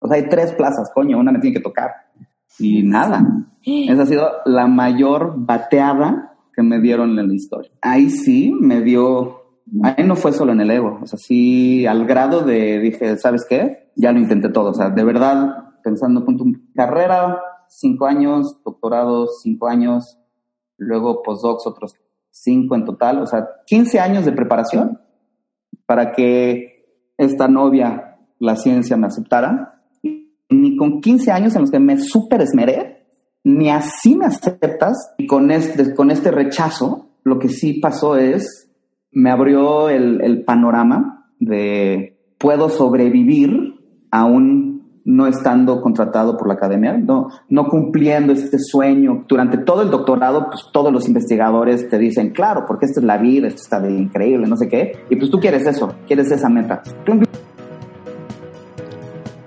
O sea, hay tres plazas, coño, una me tiene que tocar. Y nada. Esa ha sido la mayor bateada que me dieron en la historia. Ahí sí me dio, ahí no fue solo en el ego, o sea, sí al grado de, dije, ¿sabes qué? Ya lo intenté todo, o sea, de verdad, pensando, punto, carrera, cinco años, doctorado, cinco años, luego postdocs, otros cinco en total, o sea, 15 años de preparación para que esta novia, la ciencia, me aceptara. Ni con 15 años en los que me súper esmeré, ni así me aceptas. Y con este, con este rechazo, lo que sí pasó es, me abrió el, el panorama de puedo sobrevivir aún no estando contratado por la academia, no, no cumpliendo este sueño. Durante todo el doctorado, pues todos los investigadores te dicen, claro, porque esta es la vida, esto está de increíble, no sé qué. Y pues tú quieres eso, quieres esa meta.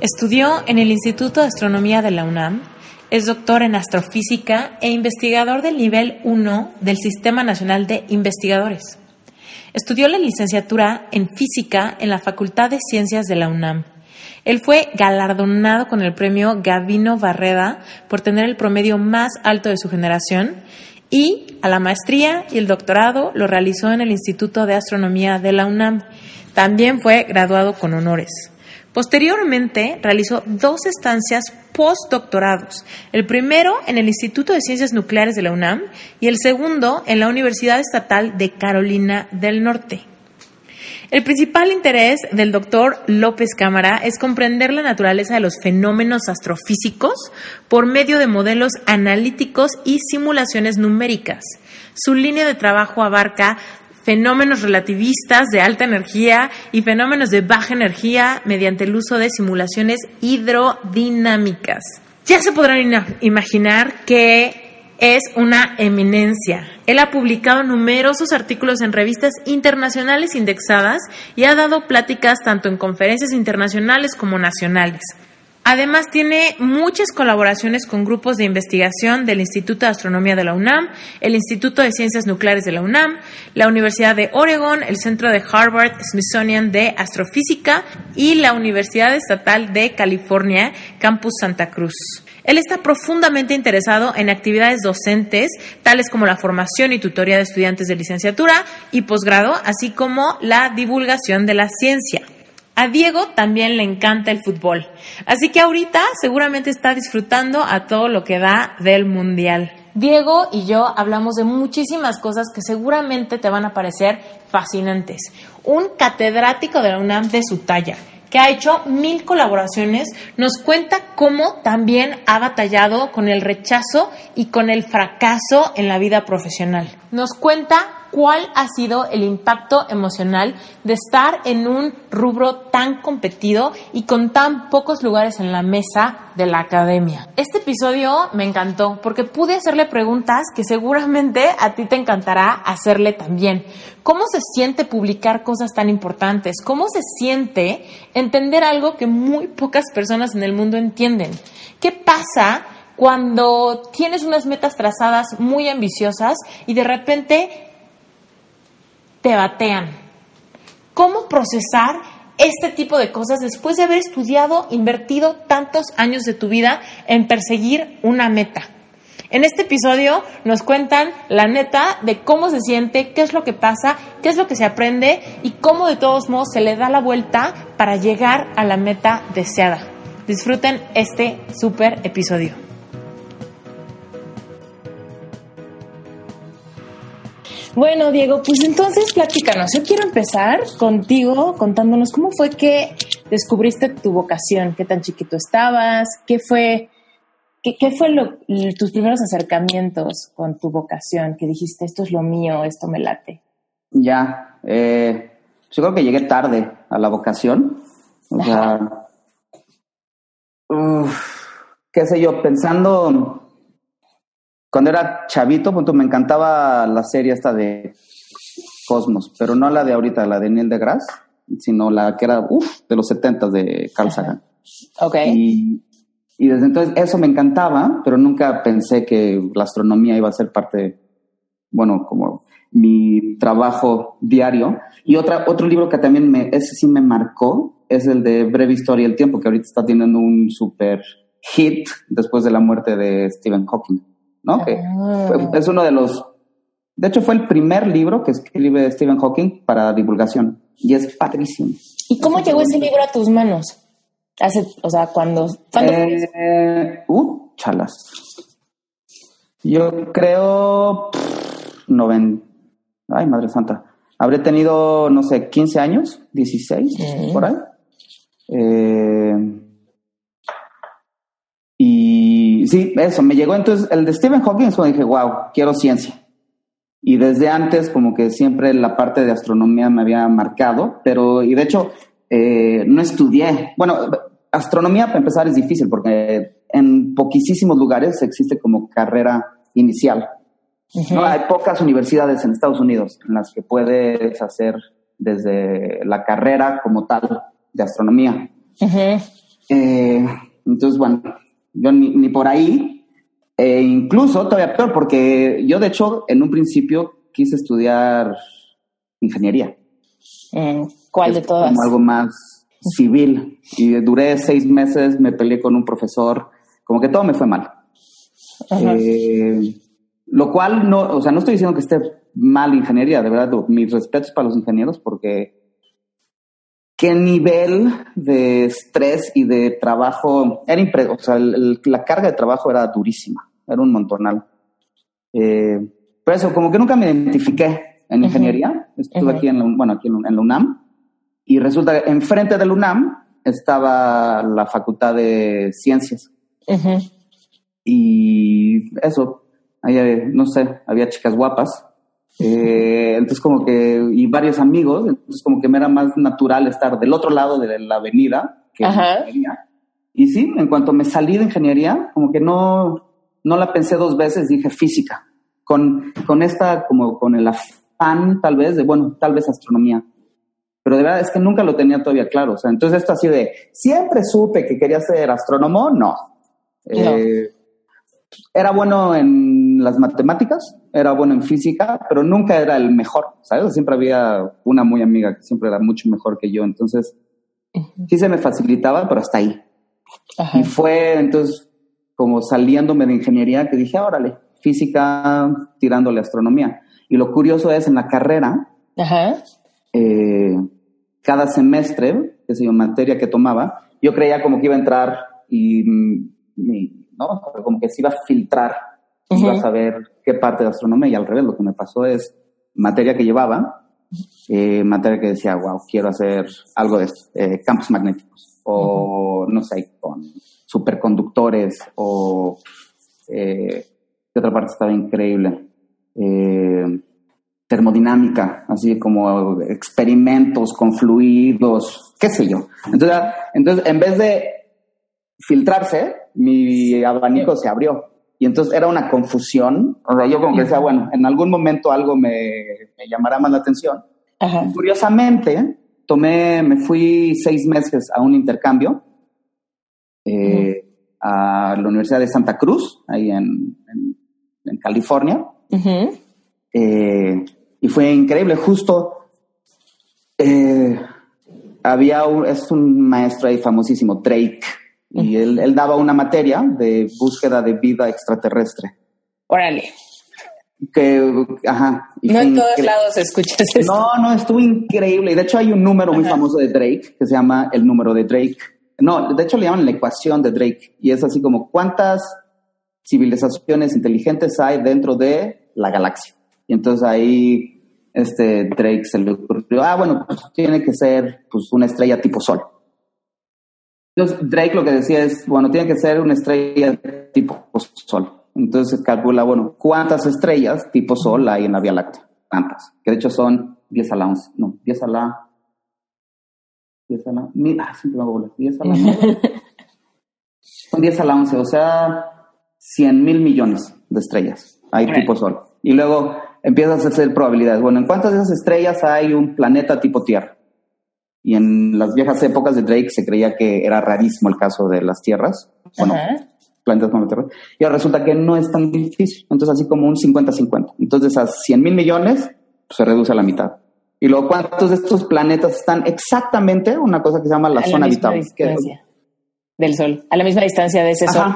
Estudió en el Instituto de Astronomía de la UNAM, es doctor en astrofísica e investigador del nivel 1 del Sistema Nacional de Investigadores. Estudió la licenciatura en física en la Facultad de Ciencias de la UNAM. Él fue galardonado con el premio Gavino Barreda por tener el promedio más alto de su generación y a la maestría y el doctorado lo realizó en el Instituto de Astronomía de la UNAM. También fue graduado con honores. Posteriormente realizó dos estancias postdoctorados, el primero en el Instituto de Ciencias Nucleares de la UNAM y el segundo en la Universidad Estatal de Carolina del Norte. El principal interés del doctor López Cámara es comprender la naturaleza de los fenómenos astrofísicos por medio de modelos analíticos y simulaciones numéricas. Su línea de trabajo abarca fenómenos relativistas de alta energía y fenómenos de baja energía mediante el uso de simulaciones hidrodinámicas. Ya se podrán imaginar que es una eminencia. Él ha publicado numerosos artículos en revistas internacionales indexadas y ha dado pláticas tanto en conferencias internacionales como nacionales. Además, tiene muchas colaboraciones con grupos de investigación del Instituto de Astronomía de la UNAM, el Instituto de Ciencias Nucleares de la UNAM, la Universidad de Oregon, el Centro de Harvard Smithsonian de Astrofísica y la Universidad Estatal de California, Campus Santa Cruz. Él está profundamente interesado en actividades docentes, tales como la formación y tutoría de estudiantes de licenciatura y posgrado, así como la divulgación de la ciencia. A Diego también le encanta el fútbol, así que ahorita seguramente está disfrutando a todo lo que da del Mundial. Diego y yo hablamos de muchísimas cosas que seguramente te van a parecer fascinantes. Un catedrático de la UNAM de su talla, que ha hecho mil colaboraciones, nos cuenta cómo también ha batallado con el rechazo y con el fracaso en la vida profesional. Nos cuenta cuál ha sido el impacto emocional de estar en un rubro tan competido y con tan pocos lugares en la mesa de la academia. Este episodio me encantó porque pude hacerle preguntas que seguramente a ti te encantará hacerle también. ¿Cómo se siente publicar cosas tan importantes? ¿Cómo se siente entender algo que muy pocas personas en el mundo entienden? ¿Qué pasa? cuando tienes unas metas trazadas muy ambiciosas y de repente te batean. ¿Cómo procesar este tipo de cosas después de haber estudiado, invertido tantos años de tu vida en perseguir una meta? En este episodio nos cuentan la neta de cómo se siente, qué es lo que pasa, qué es lo que se aprende y cómo de todos modos se le da la vuelta para llegar a la meta deseada. Disfruten este súper episodio. Bueno, Diego, pues entonces platícanos. Yo quiero empezar contigo contándonos cómo fue que descubriste tu vocación, qué tan chiquito estabas, qué fue, qué, fue lo, tus primeros acercamientos con tu vocación, que dijiste esto es lo mío, esto me late. Ya, eh, yo creo que llegué tarde a la vocación. O sea, qué sé yo, pensando cuando era chavito, pues, me encantaba la serie esta de Cosmos, pero no la de ahorita, la de Neil deGrasse, sino la que era de los 70 de Carl Sagan. Ok. Y, desde entonces eso me encantaba, pero nunca pensé que la astronomía iba a ser parte, bueno, como mi trabajo diario. Y otra, otro libro que también me, ese sí me marcó es el de Breve Historia del Tiempo, que ahorita está teniendo un super hit después de la muerte de Stephen Hawking. ¿No? Que ah. es uno de los, de hecho fue el primer libro que escribe Stephen Hawking para divulgación y es padrísimo. ¿Y cómo llegó ese libro a tus manos? Hace, o sea, cuando... Eh, uh, chalas. Yo creo... Noven... Ay, Madre Santa. Habré tenido, no sé, 15 años, 16, por ahí. Eh, sí, eso, me llegó entonces el de Stephen Hawking, cuando dije, wow, quiero ciencia. Y desde antes, como que siempre la parte de astronomía me había marcado, pero, y de hecho, eh, no estudié. Bueno, astronomía para empezar es difícil porque en poquísimos lugares existe como carrera inicial. no, hay pocas universidades en Estados Unidos en las que puedes hacer desde la carrera como tal de astronomía. Eh, entonces, bueno, yo ni, por ahí, e incluso todavía peor, porque yo de hecho en un principio quise estudiar ingeniería. ¿Cuál de todas? Como algo más civil. Y duré seis meses, me peleé con un profesor, como que todo me fue mal. Eh, lo cual no, o sea, no estoy diciendo que esté mal ingeniería, de verdad, mis respetos para los ingenieros porque qué nivel de estrés y de trabajo era impre o sea, la carga de trabajo era durísima, era un montonal. Eh, pero eso, como que nunca me identifiqué en ingeniería, estuve aquí en la, bueno, aquí en, la UNAM, y resulta que enfrente del UNAM estaba la Facultad de Ciencias. Y eso, ahí, no sé, había chicas guapas eh, entonces como que, y varios amigos, entonces como que me era más natural estar del otro lado de la avenida que ingeniería. Y sí, en cuanto me salí de ingeniería, como que no, no la pensé dos veces, dije física, con, con esta, como con el afán tal vez de, bueno, tal vez astronomía. Pero de verdad es que nunca lo tenía todavía claro. O sea, entonces esto así de, siempre supe que quería ser astrónomo, no. Eh, era bueno en las matemáticas, era bueno en física, pero nunca era el mejor, ¿sabes? Siempre había una muy amiga que siempre era mucho mejor que yo, entonces sí se me facilitaba, pero hasta ahí. Y fue entonces como saliéndome de ingeniería que dije, órale, física tirándole astronomía. Y lo curioso es en la carrera, eh, cada semestre, que sé materia que tomaba, yo creía como que iba a entrar y, y ¿no? Como que se iba a filtrar, iba a saber qué parte de astronomía y al revés, lo que me pasó es materia que llevaba, eh, materia que decía, wow, quiero hacer algo de eh, campos magnéticos o, no sé, con superconductores o, eh, ¿qué otra parte estaba increíble? Eh, termodinámica, así como experimentos con fluidos, qué sé yo. Entonces, entonces en vez de filtrarse, mi abanico se abrió. Y entonces era una confusión. O sea, yo como que decía, bueno, en algún momento algo me, llamará más la atención. Curiosamente, tomé, me fui seis meses a un intercambio eh, a la Universidad de Santa Cruz, ahí en, en, California. Eh, y fue increíble, justo eh, había un, es un maestro ahí famosísimo, Drake, y él, daba una materia de búsqueda de vida extraterrestre. Órale. Que, ajá. no en todos lados escuchas eso. No, no, estuvo increíble. Y de hecho hay un número muy famoso de Drake que se llama el número de Drake. No, de hecho le llaman la ecuación de Drake. Y es así como cuántas civilizaciones inteligentes hay dentro de la galaxia. Y entonces ahí este Drake se le ocurrió, ah, bueno, pues tiene que ser pues una estrella tipo Sol. Entonces Drake lo que decía es, bueno, tiene que ser una estrella tipo Sol. Entonces se calcula, bueno, ¿cuántas estrellas tipo Sol hay en la Vía Láctea? ¿Cuántas? Que de hecho son 10 a la 11, no, 10 a la... 10 a la... Ah, siempre me hago 10 a la... son 10 a la 11, o sea, 100 mil millones de estrellas hay tipo Sol. Y luego empiezas a hacer probabilidades. Bueno, ¿en cuántas de esas estrellas hay un planeta tipo Tierra? Y en las viejas épocas de Drake se creía que era rarísimo el caso de las tierras. Bueno, planetas como Tierra. Y ahora resulta que no es tan difícil. Entonces, así como un 50-50. Entonces, a 100 mil millones pues, se reduce a la mitad. Y luego, ¿cuántos de estos planetas están exactamente una cosa que se llama la zona habitable? del Sol, a la misma distancia de ese Sol.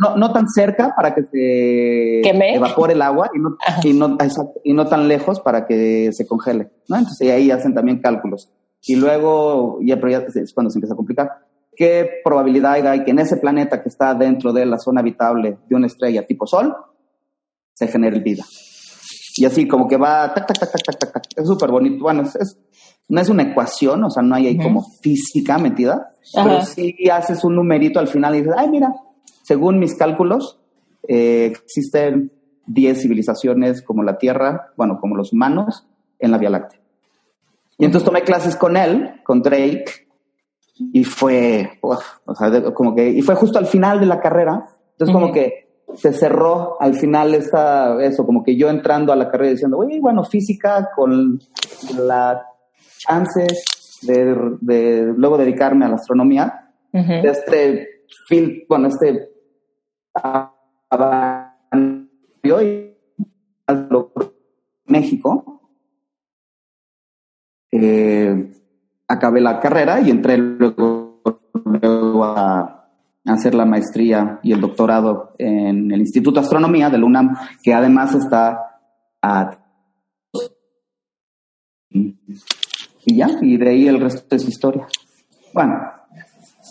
no, no, tan cerca para que se evapore el agua y no, y no, y, no, tan lejos para que se congele. ¿no? Entonces ahí hacen también cálculos. Y luego, ya, es cuando se empieza a complicar, ¿qué probabilidad hay que en ese planeta que está dentro de la zona habitable de una estrella tipo Sol se genere vida? Y así como que va, tac, tac, tac, tac, tac, tac, es súper bonito. Bueno, es, no es una ecuación, o sea, no hay ahí como física metida, pero sí haces un numerito al final y dices, ay, mira, según mis cálculos, eh, existen 10 civilizaciones como la Tierra, bueno, como los humanos, en la Vía Láctea. Y entonces tomé clases con él, con Drake, y fue, o sea, como que, y fue justo al final de la carrera, entonces como que se cerró al final esta, eso, como que yo entrando a la carrera diciendo, oye, bueno, física con la chances de, luego dedicarme a la astronomía, este film, bueno, este hoy México, eh, acabé la carrera y entré luego, a, hacer la maestría y el doctorado en el Instituto de Astronomía del UNAM, que además está a y ya, y de ahí el resto es historia. Bueno.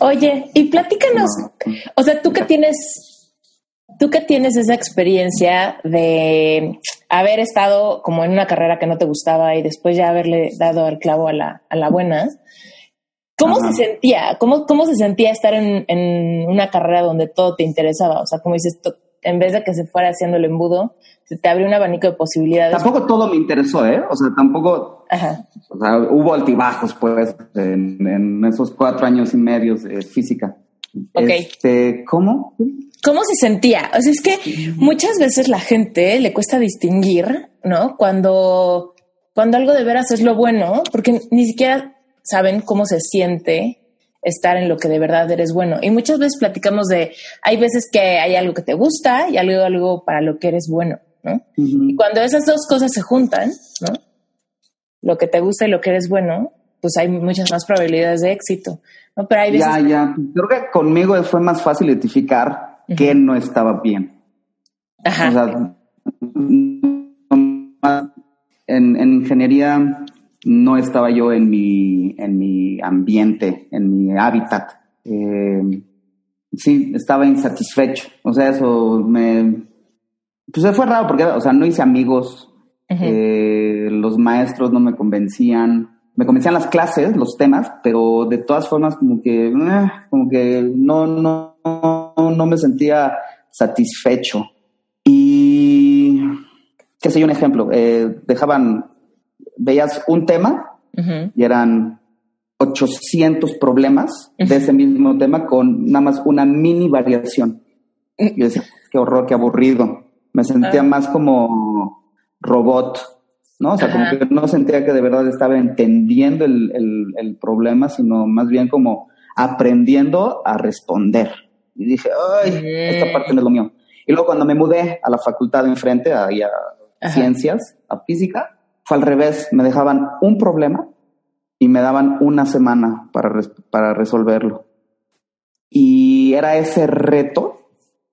Oye, y platícanos, o sea, tú que tienes, tú que tienes esa experiencia de haber estado como en una carrera que no te gustaba y después ya haberle dado el clavo a la, a la buena, ¿cómo se sentía? ¿Cómo, ¿Cómo se sentía estar en, en una carrera donde todo te interesaba? O sea, como dices, en vez de que se fuera haciendo el embudo, se te abrió un abanico de posibilidades. Tampoco todo me interesó, ¿eh? O sea, tampoco. Ajá. O sea, hubo altibajos, pues, en, esos cuatro años y medio de física. Ok. Este, ¿Cómo? ¿Cómo se sentía? O sea, es que muchas veces la gente le cuesta distinguir, ¿no? Cuando, cuando algo de veras es lo bueno, porque ni siquiera saben cómo se siente estar en lo que de verdad eres bueno. Y muchas veces platicamos de, hay veces que hay algo que te gusta y algo, algo para lo que eres bueno, ¿no? Y cuando esas dos cosas se juntan, ¿no? Lo que te gusta y lo que eres bueno, pues hay muchas más probabilidades de éxito, ¿no? Pero hay veces... Ya, ya. Creo que conmigo fue más fácil identificar que no estaba bien. Ajá. O sea, en, en ingeniería no estaba yo en mi, en mi ambiente, en mi hábitat. Eh, sí, estaba insatisfecho. O sea, eso me... Pues fue raro porque, o sea, no hice amigos, eh, los maestros no me convencían, me convencían las clases, los temas, pero de todas formas como que, eh, como que no, no, no, me sentía satisfecho. Y, qué sé yo, un ejemplo, dejaban veías un tema y eran 800 problemas de ese mismo tema con nada más una mini variación. Y yo decía, qué horror, qué aburrido. Me sentía ah. más como robot, ¿no? O sea, como que no sentía que de verdad estaba entendiendo el, el, problema, sino más bien como aprendiendo a responder. Y dije, ay, esta parte no es lo mío. Y luego cuando me mudé a la facultad de enfrente, a, a ciencias, a física, fue al revés, me dejaban un problema y me daban una semana para, para resolverlo. Y era ese reto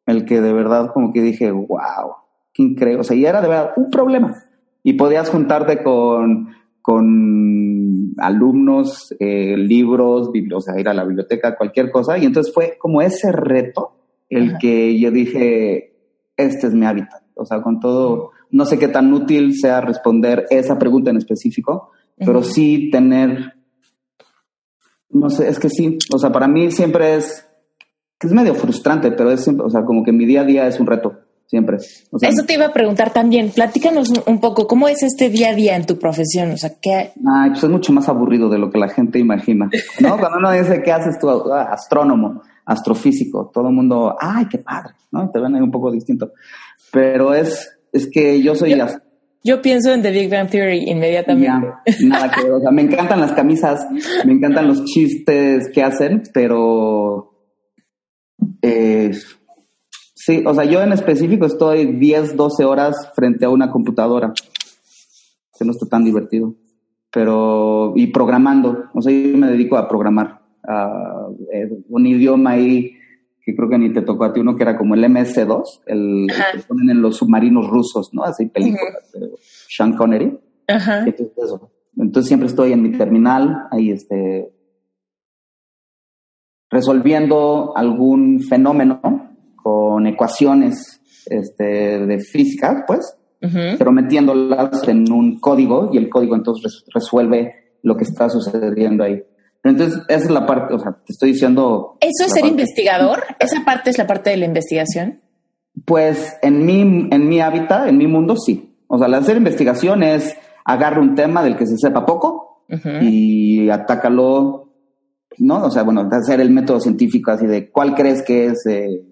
el que de verdad como que dije, wow, qué increíble. O sea, y era de verdad un problema. Y podías juntarte con, con alumnos, eh, libros, o sea, ir a la biblioteca, cualquier cosa. Y entonces fue como ese reto el que yo dije, este es mi hábitat. O sea, con todo no sé qué tan útil sea responder esa pregunta en específico, pero sí tener, no sé, es que sí, o sea, para mí siempre es, es medio frustrante, pero es siempre, o sea, como que mi día a día es un reto, siempre. Eso te iba a preguntar también, platícanos un poco, ¿cómo es este día a día en tu profesión? O sea, ¿qué? Ay, pues es mucho más aburrido de lo que la gente imagina, ¿no? Cuando uno dice, ¿qué haces tú? Astrónomo, astrofísico, todo el mundo, ay, qué padre, ¿no? Te ven ahí un poco distinto. Pero es, es que yo soy... Yo, pienso en The Big Bang Theory inmediatamente. nada que o sea, me encantan las camisas, me encantan los chistes que hacen, pero... Eh, sí, o sea, yo en específico estoy 10, 12 horas frente a una computadora, que no está tan divertido, pero... y programando, o sea, yo me dedico a programar eh, un idioma ahí que creo que ni te tocó a ti uno que era como el MS-2, el, que ponen en los submarinos rusos, ¿no? Así películas de Sean Connery. Ajá. Entonces, Entonces siempre estoy en mi terminal, ahí este, resolviendo algún fenómeno con ecuaciones este, de física, pues, pero metiéndolas en un código y el código entonces resuelve lo que está sucediendo ahí. Entonces, esa es la parte, o sea, te estoy diciendo... ¿Eso es ser investigador? ¿Esa parte es la parte de la investigación? Pues en mi, en mi hábitat, en mi mundo, sí. O sea, hacer investigación es agarrar un tema del que se sepa poco y atácalo, ¿no? O sea, bueno, hacer el método científico así de cuál crees que es eh,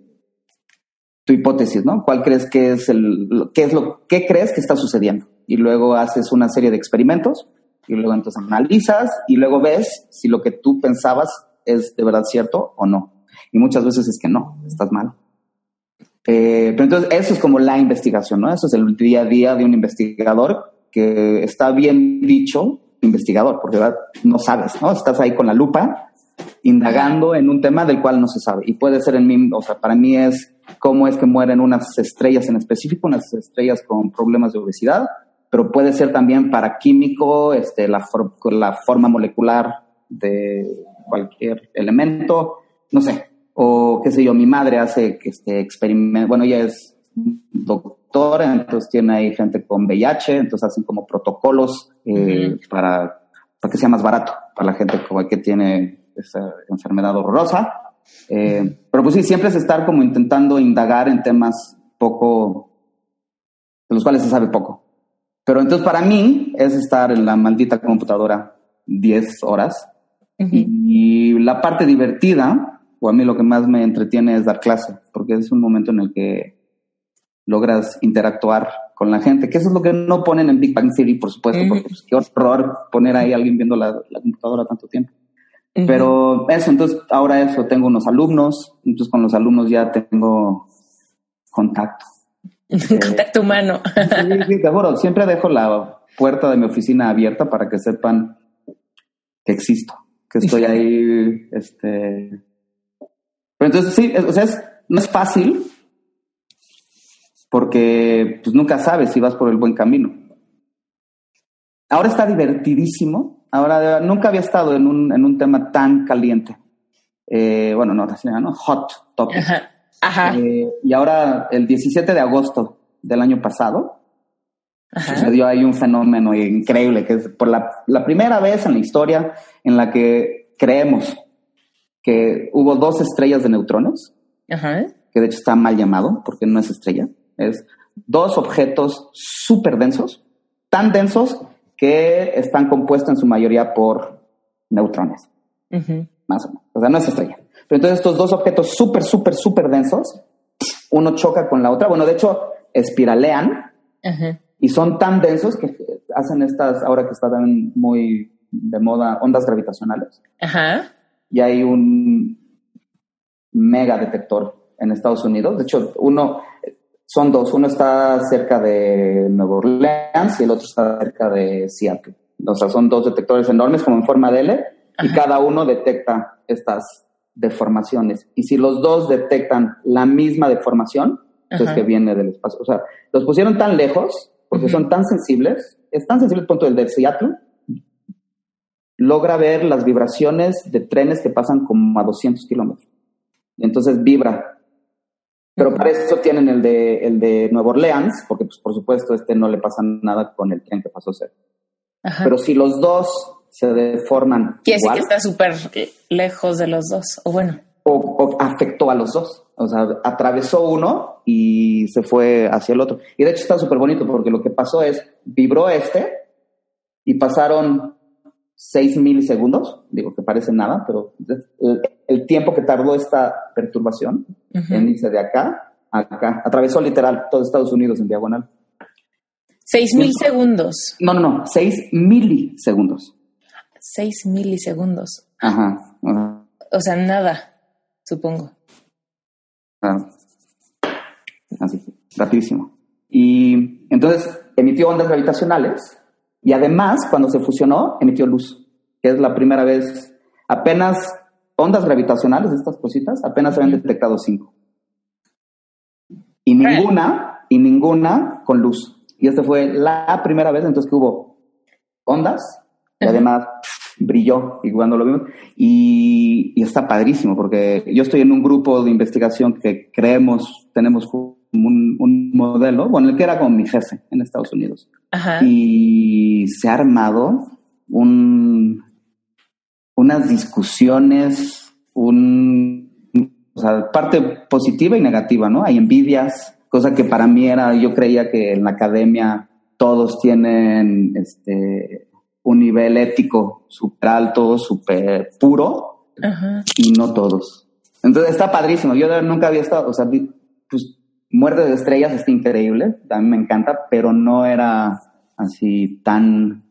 tu hipótesis, ¿no? ¿Cuál crees que es el, qué es lo, qué crees que está sucediendo? Y luego haces una serie de experimentos y luego entonces analizas y luego ves si lo que tú pensabas es de verdad cierto o no. Y muchas veces es que no, estás mal. Eh, pero entonces eso es como la investigación, ¿no? Eso es el día a día de un investigador que está bien dicho investigador, porque no sabes, ¿no? Estás ahí con la lupa indagando en un tema del cual no se sabe. Y puede ser en mí, o sea, para mí es cómo es que mueren unas estrellas en específico, unas estrellas con problemas de obesidad, pero puede ser también para químico, este, la, la forma molecular de cualquier elemento, no sé, o qué sé yo, mi madre hace este experimento, bueno, ella es doctora, entonces tiene ahí gente con VIH, entonces hacen como protocolos eh, para, para que sea más barato para la gente como que tiene esa enfermedad horrorosa. Eh, pero pues sí, siempre es estar como intentando indagar en temas poco, de los cuales se sabe poco. Pero entonces para mí es estar en la maldita computadora 10 horas. Y la parte divertida, o a mí lo que más me entretiene es dar clase, porque es un momento en el que logras interactuar con la gente, que eso es lo que no ponen en Big Bang Theory, por supuesto, porque pues, qué horror poner ahí a alguien viendo la, computadora tanto tiempo. Pero eso, entonces ahora eso, tengo unos alumnos, entonces con los alumnos ya tengo contacto. Contacto humano. sí, sí, te juro, siempre dejo la puerta de mi oficina abierta para que sepan que existo, que estoy ahí, este... Pero entonces sí, o sea, no es fácil porque pues nunca sabes si vas por el buen camino. Ahora está divertidísimo. Ahora nunca había estado en un, en un tema tan caliente. Eh, bueno, no, no, hot topic. Eh, y ahora, el 17 de agosto del año pasado, sucedió ahí un fenómeno increíble, que es por la, primera vez en la historia en la que creemos que hubo dos estrellas de neutrones, que de hecho está mal llamado porque no es estrella, es dos objetos súper densos, tan densos que están compuestos en su mayoría por neutrones, más o menos. O sea, no es estrella. Pero entonces estos dos objetos súper, súper, súper densos, uno choca con la otra. Bueno, de hecho, espiralean y son tan densos que hacen estas, ahora que están muy de moda, ondas gravitacionales. Y hay un mega detector en Estados Unidos. De hecho, uno, son dos. Uno está cerca de Nueva Orleans y el otro está cerca de Seattle. O sea, son dos detectores enormes como en forma de L y cada uno detecta estas deformaciones. Y si los dos detectan la misma deformación, pues es que viene del espacio. O sea, los pusieron tan lejos porque son tan sensibles, es tan sensible el punto del de Seattle, logra ver las vibraciones de trenes que pasan como a 200 kilómetros. Entonces vibra Pero para eso tienen el de, el de Nueva Orleans, porque pues, por supuesto este no le pasa nada con el tren que pasó a ser. Pero si los dos se deforman. Quiere decir que está súper lejos de los dos, o bueno. O, afectó a los dos. O sea, atravesó uno y se fue hacia el otro. Y de hecho está súper bonito porque lo que pasó es, vibró este y pasaron seis milisegundos, digo que parece nada, pero el, tiempo que tardó esta perturbación en irse de acá a acá, atravesó literal todo Estados Unidos en diagonal. Seis mil segundos. No, no, no, seis milisegundos. 6 milisegundos. Ajá, O sea, nada, supongo. Ah, así, rapidísimo. Y entonces emitió ondas gravitacionales y además, cuando se fusionó, emitió luz, que es la primera vez, apenas ondas gravitacionales, estas cositas, apenas se habían detectado cinco. Y ninguna, y ninguna con luz. Y esta fue la primera vez entonces que hubo ondas y además brilló y cuando lo vimos y, está padrísimo porque yo estoy en un grupo de investigación que creemos tenemos un, un modelo bueno el que era con mi jefe en Estados Unidos. Y se ha armado un unas discusiones un o sea, parte positiva y negativa no hay envidias cosa que para mí era yo creía que en la academia todos tienen este un nivel ético súper alto, súper puro, y no todos. Entonces está padrísimo. Yo nunca había estado, o sea, pues Muerte de Estrellas está increíble, también me encanta, pero no era así tan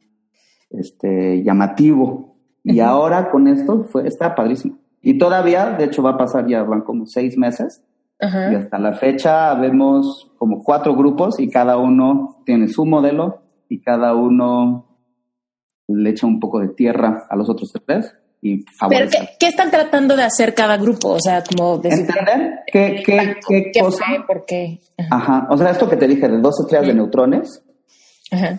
este, llamativo. Y ahora con esto fue, está padrísimo. Y todavía, de hecho, va a pasar ya, van como seis meses. Y hasta la fecha vemos como cuatro grupos y cada uno tiene su modelo y cada uno le echa un poco de tierra a los otros tres y favorece. ¿Pero qué, están tratando de hacer cada grupo? O sea, como de entender qué, qué, qué, cosa. ¿Por qué? Ajá. O sea, esto que te dije de dos estrellas de neutrones,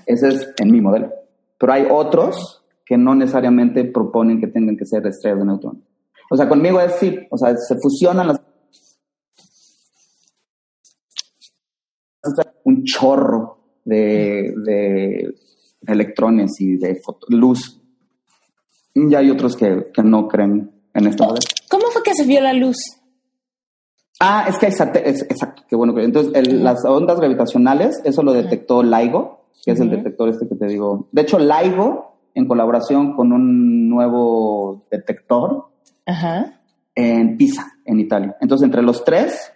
ese es en mi modelo. Pero hay otros que no necesariamente proponen que tengan que ser estrellas de neutrones. O sea, conmigo es sí, o sea, se fusionan las un chorro de, de electrones y de luz. Y hay otros que, no creen en esto. ¿Cómo fue que se vio la luz? Ah, es que es, exacto, qué bueno. Entonces, las ondas gravitacionales, eso lo detectó LIGO, que es el detector este que te digo. De hecho, LIGO, en colaboración con un nuevo detector, en Pisa, en Italia. Entonces, entre los tres,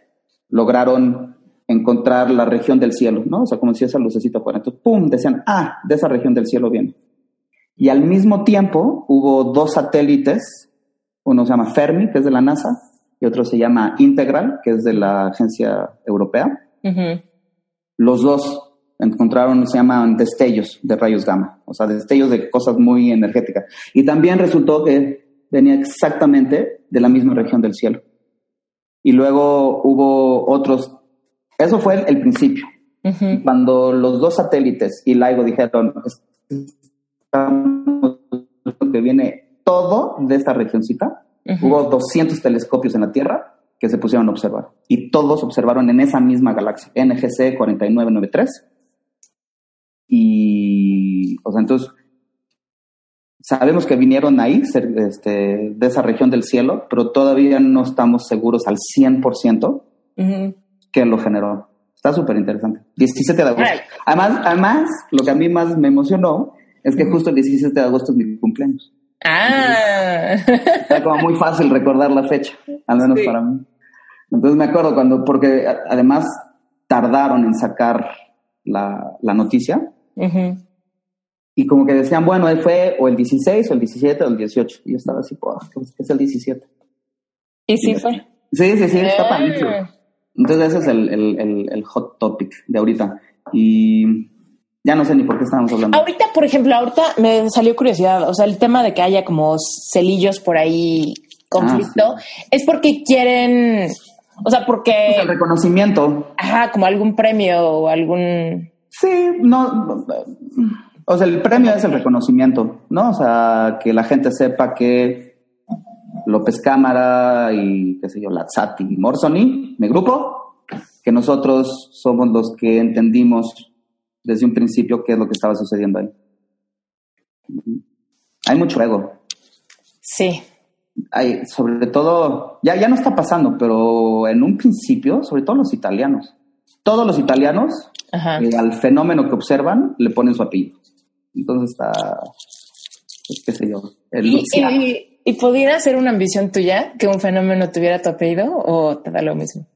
lograron encontrar la región del cielo, ¿no? O sea, como si esa lucecita fuera. Entonces, ¡pum! Decían, ah, de esa región del cielo viene. Y al mismo tiempo hubo dos satélites, uno se llama Fermi, que es de la NASA, y otro se llama Integral, que es de la Agencia Europea. Los dos encontraron, se llaman destellos de rayos gamma, o sea, destellos de cosas muy energéticas. Y también resultó que venía exactamente de la misma región del cielo. Y luego hubo otros eso fue el, principio. Cuando los dos satélites y LIGO dijeron que viene todo de esta regioncita, hubo 200 telescopios en la Tierra que se pusieron a observar. Y todos observaron en esa misma galaxia, NGC 4993. Y, o sea, entonces, sabemos que vinieron ahí, este, de esa región del cielo, pero todavía no estamos seguros al 100% que lo generó. Está súper interesante. 17 de agosto. Además, además, lo que a mí más me emocionó es que justo el 17 de agosto es mi cumpleaños. Ah. Era como muy fácil recordar la fecha, al menos para mí. Entonces me acuerdo cuando, porque además tardaron en sacar la, la noticia. Y como que decían, bueno, fue o el 16 o el 17 o el 18. Y yo estaba así, pues, es el 17. ¿Y sí fue? Sí, sí, sí, está ah. Entonces ese es el, hot topic de ahorita. Y ya no sé ni por qué estamos hablando. Ahorita, por ejemplo, ahorita me salió curiosidad, o sea, el tema de que haya como celillos por ahí, conflicto, ah, es porque quieren, o sea, porque... el reconocimiento. Ajá, como algún premio o algún... Sí, no... O sea, el premio es el reconocimiento, ¿no? O sea, que la gente sepa que López Cámara y, qué sé yo, Lazzati y Morsoni, mi grupo, que nosotros somos los que entendimos desde un principio qué es lo que estaba sucediendo ahí. Hay mucho ego. Sí. Hay, sobre todo, ya, ya no está pasando, pero en un principio, sobre todo los italianos. Todos los italianos, eh, al fenómeno que observan, le ponen su apellido. Entonces está, pues, qué sé yo. ¿Y, y, ¿Y pudiera ser una ambición tuya que un fenómeno tuviera tu apellido o te da lo mismo?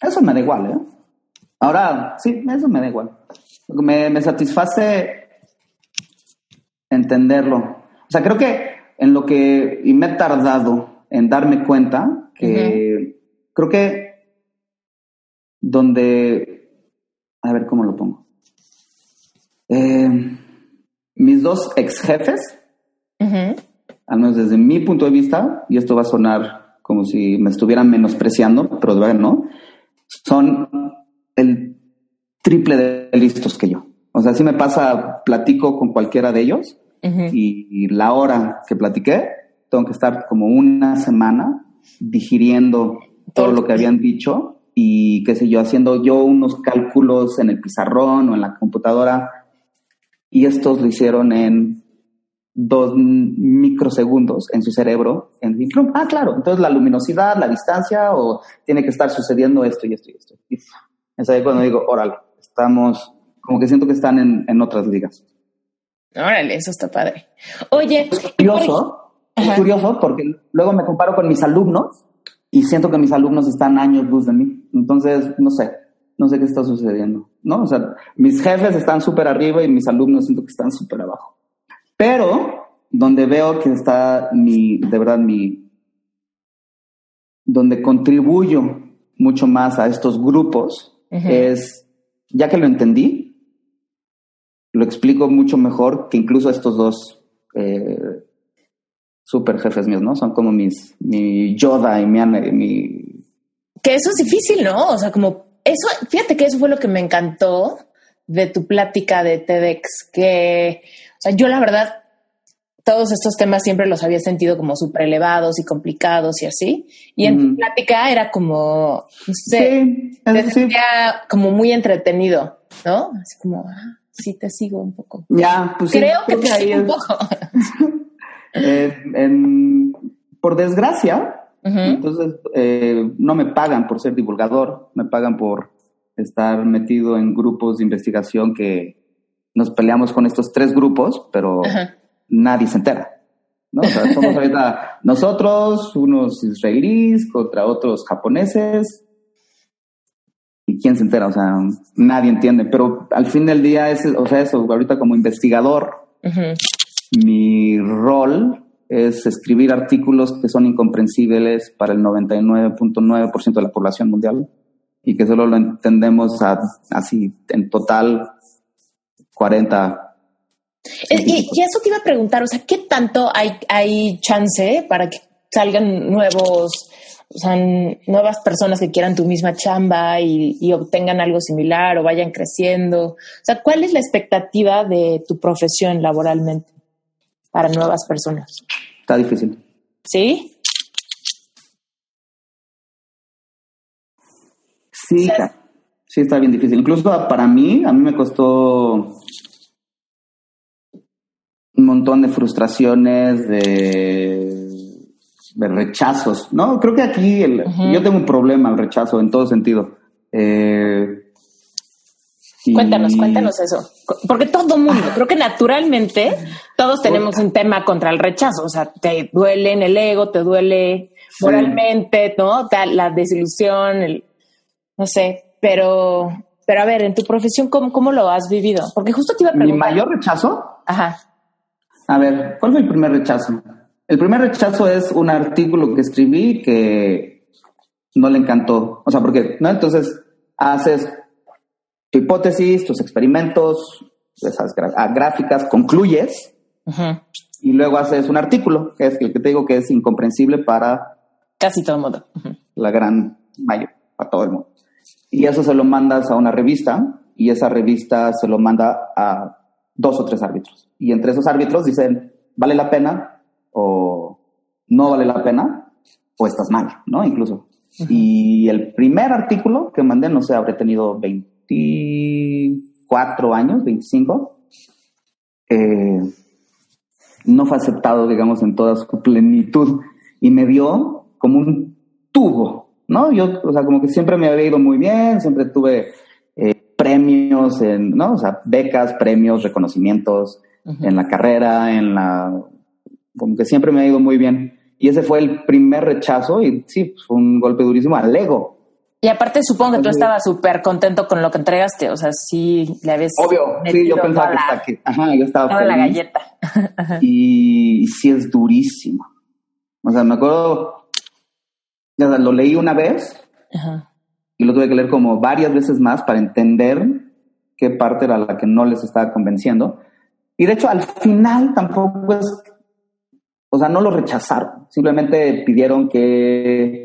Eso me da igual, ¿eh? Ahora, sí, eso me da igual. Me, me satisface entenderlo. O sea, creo que en lo que, y me he tardado en darme cuenta que creo que donde, a ver cómo lo pongo. Eh, mis dos ex jefes, al menos desde mi punto de vista, y esto va a sonar como si me estuvieran menospreciando, pero de verdad no, son el triple de listos que yo. O sea, si me pasa, platico con cualquiera de ellos y, la hora que platiqué, tengo que estar como una semana digiriendo todo lo que habían dicho y qué sé yo, haciendo yo unos cálculos en el pizarrón o en la computadora y estos lo hicieron en dos microsegundos en su cerebro. En, ah, claro, entonces la luminosidad, la distancia o tiene que estar sucediendo esto y esto y esto. Y es ahí cuando digo, órale, estamos, como que siento que están en, en otras ligas. Órale, eso está padre. Oye, es curioso, es curioso porque luego me comparo con mis alumnos y siento que mis alumnos están años luz de mí. Entonces, no sé, no sé qué está sucediendo, ¿no? O sea, mis jefes están súper arriba y mis alumnos siento que están súper abajo. Pero donde veo que está mi, de verdad, mi, donde contribuyo mucho más a estos grupos es, ya que lo entendí, lo explico mucho mejor que incluso estos dos eh, super jefes míos, ¿no? Son como mis, mi Yoda y mi, mi... Que eso es difícil, ¿no? O sea, como eso, fíjate que eso fue lo que me encantó de tu plática de TEDx, que, o sea, yo la verdad, todos estos temas siempre los había sentido como súper elevados y complicados y así. Y en tu plática era como, no sé, sí, como muy entretenido, ¿no? Así como, ah, sí te sigo un poco. Ya, pues Creo que te sigo un poco. Eh, por desgracia, entonces eh, no me pagan por ser divulgador, me pagan por estar metido en grupos de investigación que nos peleamos con estos tres grupos, pero nadie se entera. ¿no? O sea, somos ahorita nosotros, unos israelíes contra otros japoneses, y quién se entera, o sea, nadie entiende, pero al fin del día es, o sea, eso, ahorita como investigador, mi rol es escribir artículos que son incomprensibles para el 99.9% de la población mundial y que solo lo entendemos así en total 40. Eh, y, y, eso te iba a preguntar, o sea, ¿qué tanto hay, hay chance para que salgan nuevos o sea, nuevas personas que quieran tu misma chamba y, obtengan algo similar o vayan creciendo. O sea, ¿cuál es la expectativa de tu profesión laboralmente para nuevas personas? Está difícil. ¿Sí? Sí, sí está bien difícil. Incluso para mí, a mí me costó un montón de frustraciones, de de rechazos, ¿no? Creo que aquí yo tengo un problema al rechazo en todo sentido. Eh, cuéntanos, cuéntanos eso. Porque todo mundo, creo que naturalmente todos tenemos un tema contra el rechazo. O sea, te duele en el ego, te duele moralmente, ¿no? La desilusión, el, no sé, pero, pero a ver, en tu profesión, ¿cómo, ¿cómo lo has vivido? Porque justo te iba a preguntar. ¿Mi mayor rechazo? Ajá. A ver, ¿cuál fue el primer rechazo? El primer rechazo es un artículo que escribí que no le encantó. O sea, porque, ¿no? Entonces, haces tu hipótesis, tus experimentos, esas gráficas, concluyes y luego haces un artículo, que es el que te digo que es incomprensible para... Casi todo el mundo. La gran mayoría, para todo el mundo. Y eso se lo mandas a una revista y esa revista se lo manda a dos o tres árbitros. Y entre esos árbitros dicen, ¿vale la pena? o no vale la pena, o estás mal, ¿no? Incluso. Y el primer artículo que mandé, no sé, habré tenido 24 años, 25. Eh, no fue aceptado, digamos, en toda su plenitud y me dio como un tubo, ¿no? Yo, o sea, como que siempre me había ido muy bien, siempre tuve eh, premios, en, ¿no? O sea, becas, premios, reconocimientos en la carrera, en la... como que siempre me ha ido muy bien. Y ese fue el primer rechazo y sí, fue un golpe durísimo al ego. Y aparte supongo que tú estabas súper contento con lo que entregaste, o sea, sí le habías... Obvio, sí, yo pensaba que, está, que ajá, yo estaba... Toda la galleta. y, sí es durísimo. O sea, me acuerdo, ya, lo leí una vez y lo tuve que leer como varias veces más para entender qué parte era la que no les estaba convenciendo. Y de hecho, al final tampoco es o sea, no lo rechazaron, simplemente pidieron que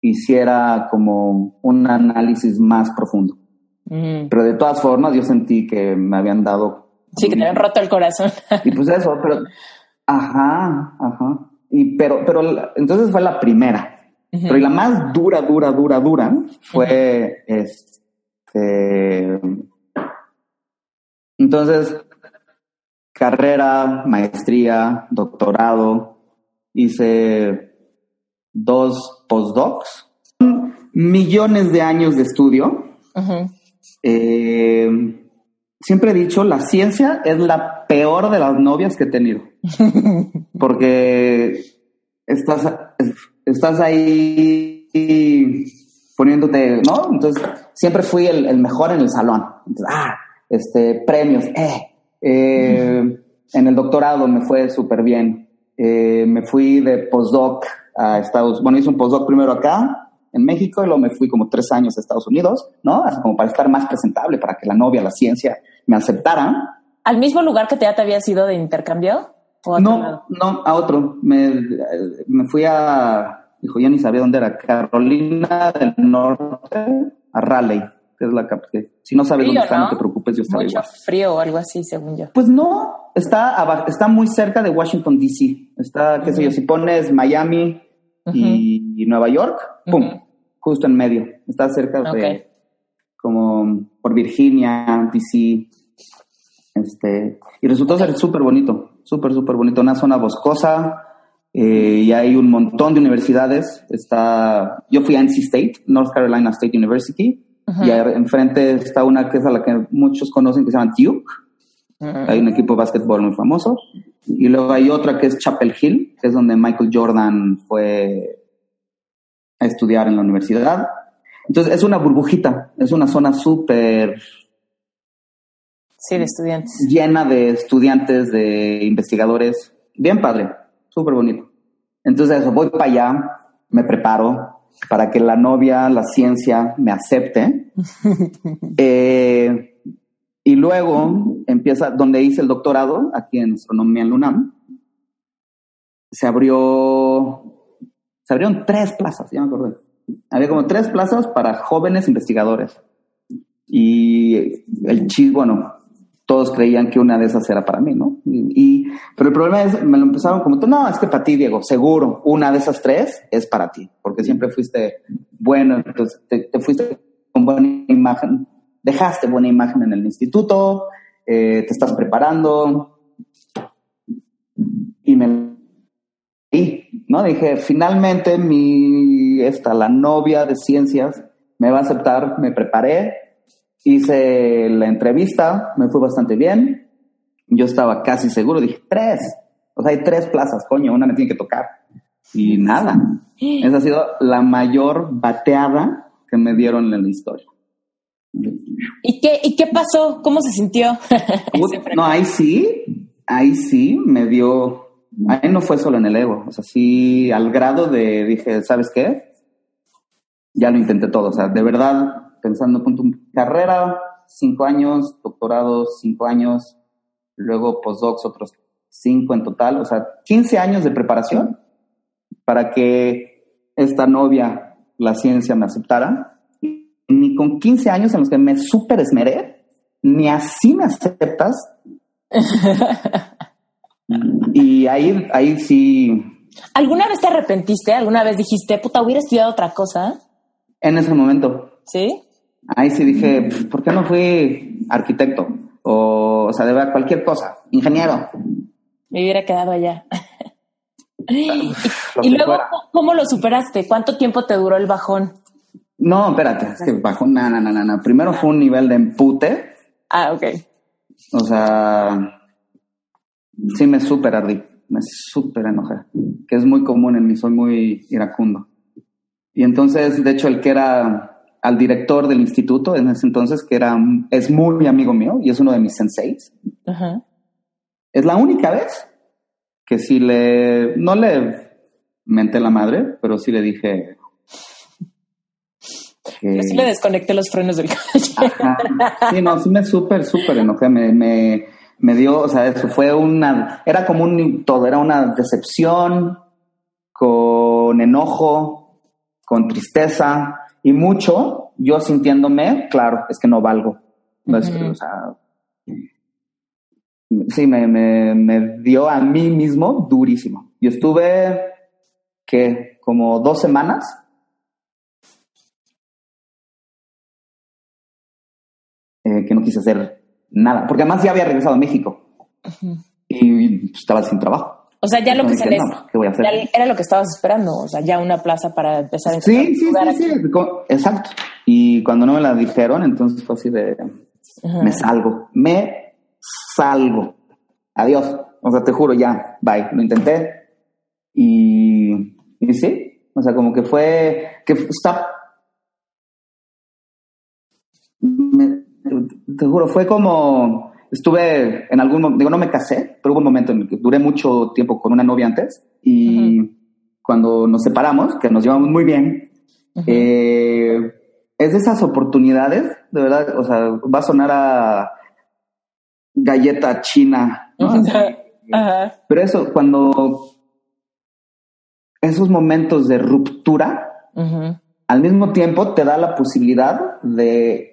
hiciera como un análisis más profundo. Pero de todas formas, yo sentí que me habían dado. Sí, que te habían roto el corazón. y pues eso, pero. Ajá, ajá. Y pero, pero entonces fue la primera. Pero y la más dura, dura, dura, dura fue este. Entonces, carrera, maestría, doctorado, hice dos postdocs, millones de años de estudio. Eh, siempre he dicho, la ciencia es la peor de las novias que he tenido, porque estás, estás ahí poniéndote, ¿no? Entonces, siempre fui el, mejor en el salón. ah, este, premios, eh, eh, en el doctorado me fue súper bien. Eh, me fui de postdoc a Estados Bueno, hice un postdoc primero acá, en México, y luego me fui como tres años a Estados Unidos, ¿no? como para estar más presentable, para que la novia, la ciencia, me aceptara. ¿Al mismo lugar que te, ya te había sido de intercambio? no, no, a otro. Me, me fui a, dijo, ya ni sabía dónde era, Carolina del Norte, a Raleigh que es la capital. Si no sabes dónde está, ¿no? te preocupes, yo estaba Mucho frío o algo así, según yo. Pues no, está, está muy cerca de Washington, D.C. Está, qué sé yo, si pones Miami y, Nueva York, ¡pum! Justo en medio. Está cerca de, como por Virginia, D.C. Este, y resultó ser súper bonito, súper, súper bonito. Una zona boscosa, eh, y hay un montón de universidades. Está, yo fui a NC State, North Carolina State University, y enfrente está una que es a la que muchos conocen que se llama Duke. Hay un equipo de básquetbol muy famoso. Y luego hay otra que es Chapel Hill, que es donde Michael Jordan fue a estudiar en la universidad. Entonces es una burbujita, es una zona súper... Sí, de estudiantes. Llena de estudiantes, de investigadores. Bien padre, súper bonito. Entonces eso, voy para allá, me preparo, para que la novia, la ciencia, me acepte. Eh, y luego empieza, donde hice el doctorado, aquí en astronomía en LUNAM, se abrió, se abrieron tres plazas, ya me acordé. Había como tres plazas para jóvenes investigadores. Y el chis, bueno, todos creían que una de esas era para mí, ¿no? Y, pero el problema es, me lo empezaron como, no, es que para ti, Diego, seguro, una de esas tres es para ti, porque siempre fuiste bueno, entonces te, fuiste con buena imagen, dejaste buena imagen en el instituto, eh, te estás preparando, y me y, ¿no? Dije, finalmente mi, esta, la novia de ciencias me va a aceptar, me preparé, Hice la entrevista, me fue bastante bien. Yo estaba casi seguro, dije, tres. O sea, hay tres plazas, coño, una me tiene que tocar. Y nada. Esa ha sido la mayor bateada que me dieron en la historia. ¿Y qué, ¿Y qué pasó? ¿Cómo se sintió? no, ahí sí, ahí sí me dio. Ahí no fue solo en el ego. O sea, sí, al grado de dije, ¿sabes qué? Ya lo intenté todo. O sea, de verdad pensando, punto, carrera, cinco años, doctorado, cinco años, luego postdocs, otros cinco en total, o sea, 15 años de preparación para que esta novia, la ciencia, me aceptara. Ni con 15 años en los que me súper esmeré, ni así me aceptas. y ahí, ahí sí, ¿Alguna vez te arrepentiste? ¿Alguna vez dijiste, puta, hubiera estudiado otra cosa? En ese momento. ¿Sí? Ahí sí dije, ¿por qué no fui arquitecto? O, o sea, de verdad, cualquier cosa, ingeniero. Me hubiera quedado allá. y, luego, ¿cómo lo superaste? ¿Cuánto tiempo te duró el bajón? No, espérate, es que bajón, no, no, no, no. Primero fue un nivel de empute. Ah, ok. O sea, sí me súper ardí, me súper enojé, que es muy común en mí, soy muy iracundo. Y entonces, de hecho, el que era al director del instituto en ese entonces, que era, es muy amigo mío y es uno de mis senseis, es la única vez que sí le, no le menté la madre, pero sí le dije, que... sí le desconecté los frenos del coche. Sí, no, sí me súper, súper enojé. Me, me, me dio, o sea, eso fue una, era como un todo, era una decepción con enojo, con tristeza y mucho, yo sintiéndome, claro, es que no valgo. o sea, sí, me, me, me dio a mí mismo durísimo. Yo estuve, que como dos semanas Eh, que no quise hacer nada, porque además ya había regresado a México y estaba sin trabajo. O sea, ya lo que se les, era lo que estabas esperando, o sea, ya una plaza para empezar a Sí, sí, sí, sí, exacto. Y cuando no me la dijeron, entonces fue así de, me salgo, me salgo. Adiós. O sea, te juro, ya, bye. Lo intenté y, y sí, o sea, como que fue, que está, te juro, fue como, estuve en algún momento, digo, no me casé, pero hubo un momento en el que duré mucho tiempo con una novia antes y cuando nos separamos, que nos llevamos muy bien, eh, es de esas oportunidades, de verdad, o sea, va a sonar a galleta china, Pero eso, cuando esos momentos de ruptura, al mismo tiempo te da la posibilidad de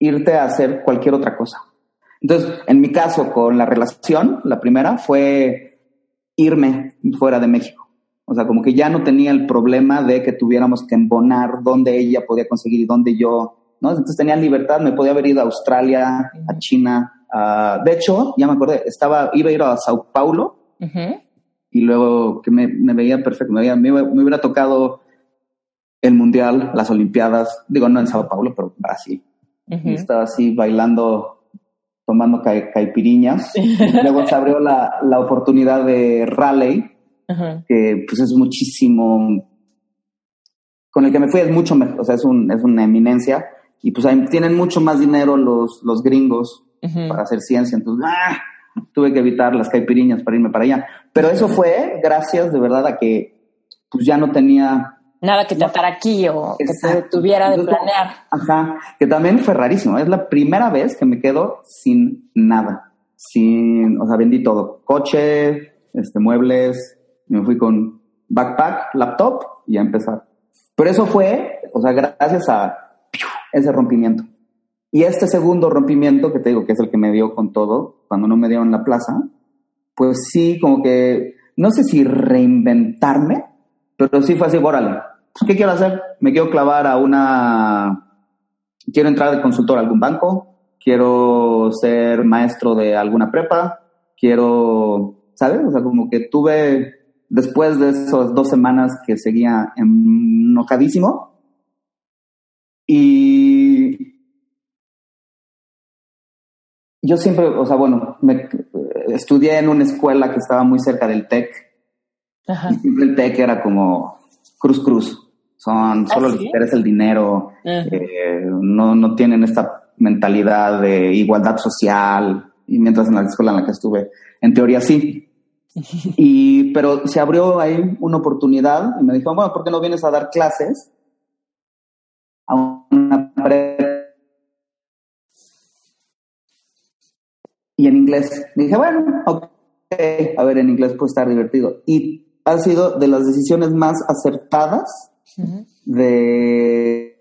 irte a hacer cualquier otra cosa. Entonces, en mi caso, con la relación, la primera fue irme fuera de México. O sea, como que ya no tenía el problema de que tuviéramos que embonar dónde ella podía conseguir y dónde yo, ¿no? Entonces tenía libertad, me podía haber ido a Australia, a China. de hecho, ya me acordé, estaba, iba a ir a Sao Paulo y luego que me, veía perfecto, me, me, hubiera tocado el Mundial, las Olimpiadas, digo, no en Sao Paulo, pero Brasil y estaba así bailando, tomando caipiriñas. Luego se abrió la, la, oportunidad de Raleigh, que pues es muchísimo, con el que me fui es mucho mejor, o sea, es, un, es una eminencia, y pues ahí tienen mucho más dinero los, los gringos para hacer ciencia, entonces ¡ah! tuve que evitar las caipiriñas para irme para allá. Pero eso fue gracias de verdad a que pues ya no tenía nada que tratar aquí o que te tuviera de planear. Ajá, que también fue rarísimo. Es la primera vez que me quedo sin nada. Sin, o sea, vendí todo. Coche, este, muebles, me fui con backpack, laptop y a empezar. Pero eso fue, o sea, gracias a ese rompimiento. Y este segundo rompimiento, que te digo que es el que me dio con todo, cuando no me dieron la plaza, pues sí, como que, no sé si reinventarme, pero sí fue así, órale, ¿qué quiero hacer? Me quiero clavar a una, quiero entrar de consultor a algún banco, quiero ser maestro de alguna prepa, quiero, ¿sabes? O sea, como que tuve, después de esas dos semanas que seguía enojadísimo, y yo siempre, o sea, bueno, me, estudié en una escuela que estaba muy cerca del TEC. Y siempre el TEC era como cruz cruz. Son, ¿Ah, solo les interesa el dinero, eh, no, no tienen esta mentalidad de igualdad social, y mientras en la escuela en la que estuve, en teoría sí. Y, pero se abrió ahí una oportunidad y me dijo, bueno, ¿por qué no vienes a dar clases a una y en inglés? dije, bueno, ok, a ver, en inglés puede estar divertido. Y ha sido de las decisiones más acertadas de,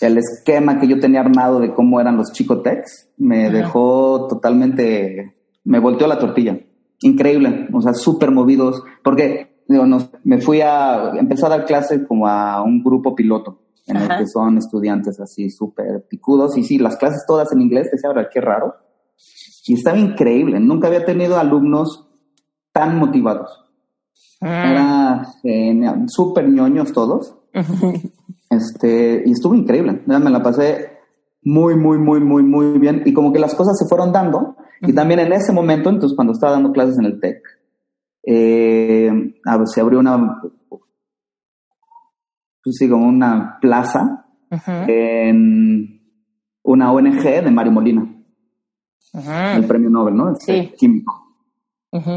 el esquema que yo tenía armado de cómo eran los chicotex me dejó totalmente, me volteó la tortilla. Increíble, o sea, súper movidos, porque digo, me fui a, empezar a dar clases como a un grupo piloto, en el que son estudiantes así súper picudos, y sí, las clases todas en inglés, decía, ahora qué raro. Y estaba increíble, nunca había tenido alumnos tan motivados. Ah. Era súper ñoños todos. Este, y estuvo increíble. Me la pasé muy, muy, muy, muy, muy bien. Y como que las cosas se fueron dando. Y también en ese momento, entonces, cuando estaba dando clases en el TEC, eh, se abrió una, sí, como una plaza en una ONG de Mario Molina. El premio Nobel, ¿no? sí. Químico.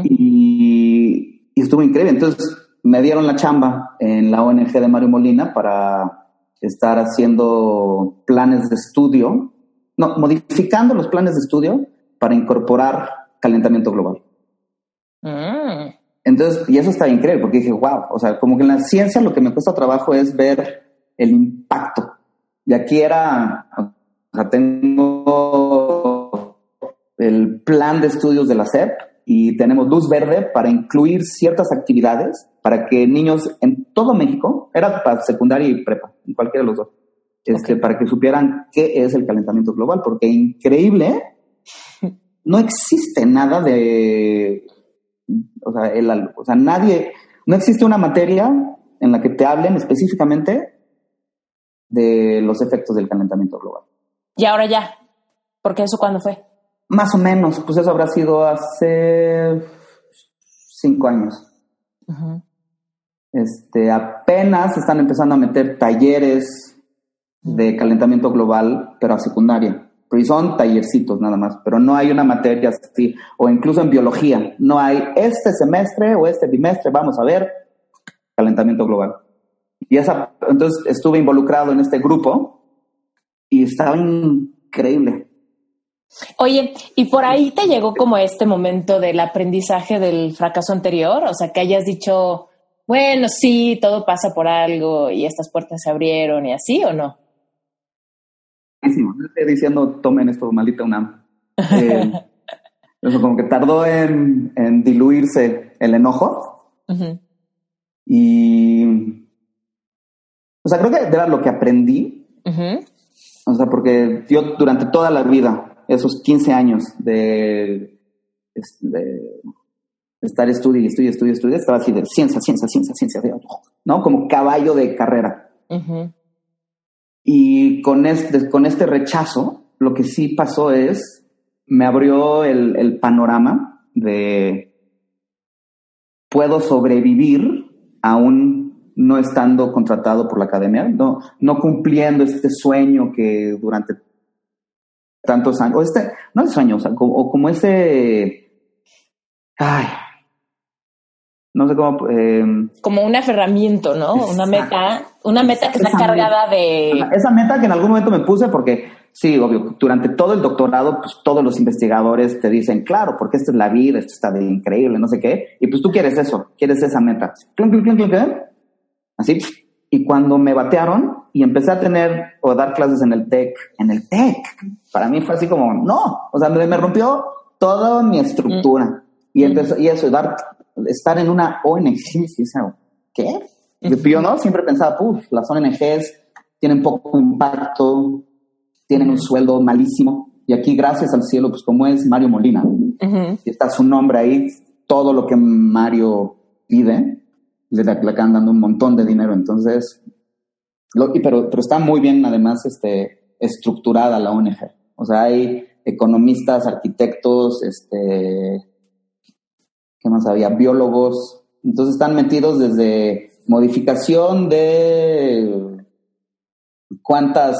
y, y estuvo increíble. Entonces, me dieron la chamba en la ONG de Mario Molina para estar haciendo planes de estudio, no, modificando los planes de estudio para incorporar calentamiento global. Mm. Entonces, y eso está increíble, porque dije, wow, o sea, como que en la ciencia lo que me cuesta trabajo es ver el impacto. Y aquí era, o sea, tengo el plan de estudios de la SEP y tenemos luz verde para incluir ciertas actividades para que niños en todo México, era para secundaria y prepa, en cualquiera de los dos, este, para que supieran qué es el calentamiento global, porque increíble, no existe nada de, o sea, el, o sea, nadie, no existe una materia en la que te hablen específicamente de los efectos del calentamiento global. Y ahora ya, porque eso cuándo fue? Más o menos, pues eso habrá sido hace cinco años. Este, apenas están empezando a meter talleres de calentamiento global, pero a secundaria. Pero son tallercitos nada más, pero no hay una materia así, o incluso en biología, no hay este semestre o este bimestre, vamos a ver calentamiento global. Y esa, entonces estuve involucrado en este grupo y estaba increíble. Oye, ¿y por ahí te llegó como este momento del aprendizaje del fracaso anterior? O sea, que hayas dicho, bueno, sí, todo pasa por algo y estas puertas se abrieron y así, ¿o no? Diciendo, tomen esto, maldita UNAM. Eh, eso como que tardó en, diluirse el enojo. Y. O sea, creo que era lo que aprendí. O sea, porque yo durante toda la vida, esos 15 años de, de estar estudio y estudio, estudio, estudio, estaba así de ciencia, ciencia, ciencia, ciencia, ¿no? Como caballo de carrera. Y con este, con este rechazo, lo que sí pasó es, me abrió el, el panorama de puedo sobrevivir aún no estando contratado por la academia, no, no cumpliendo este sueño que durante tantos años, o este, no es sueño, o, como, o como ese, ay, no sé cómo... Eh, Como un aferramiento, ¿no? Una meta, una meta que está cargada de... Esa meta que en algún momento me puse porque, sí, obvio, durante todo el doctorado, pues todos los investigadores te dicen, claro, porque esta es la vida, esto está de increíble, no sé qué, y pues tú quieres eso, quieres esa meta. Así. Y cuando me batearon y empecé a tener o dar clases en el TEC, en el TEC, para mí fue así como, no, o sea, me, rompió toda mi estructura. Mm. Y, empezó, y eso, dar estar en una ONG, ¿qué? Yo no siempre pensaba, puf, las ONGs tienen poco impacto, tienen un sueldo malísimo. Y aquí, gracias al cielo, pues como es Mario Molina, y está su nombre ahí, todo lo que Mario pide, le, le acaban dando un montón de dinero. Entonces, lo, pero, pero está muy bien además este, estructurada la ONG. O sea, hay economistas, arquitectos, este, ¿qué más había? Biólogos. Entonces están metidos desde modificación de cuántas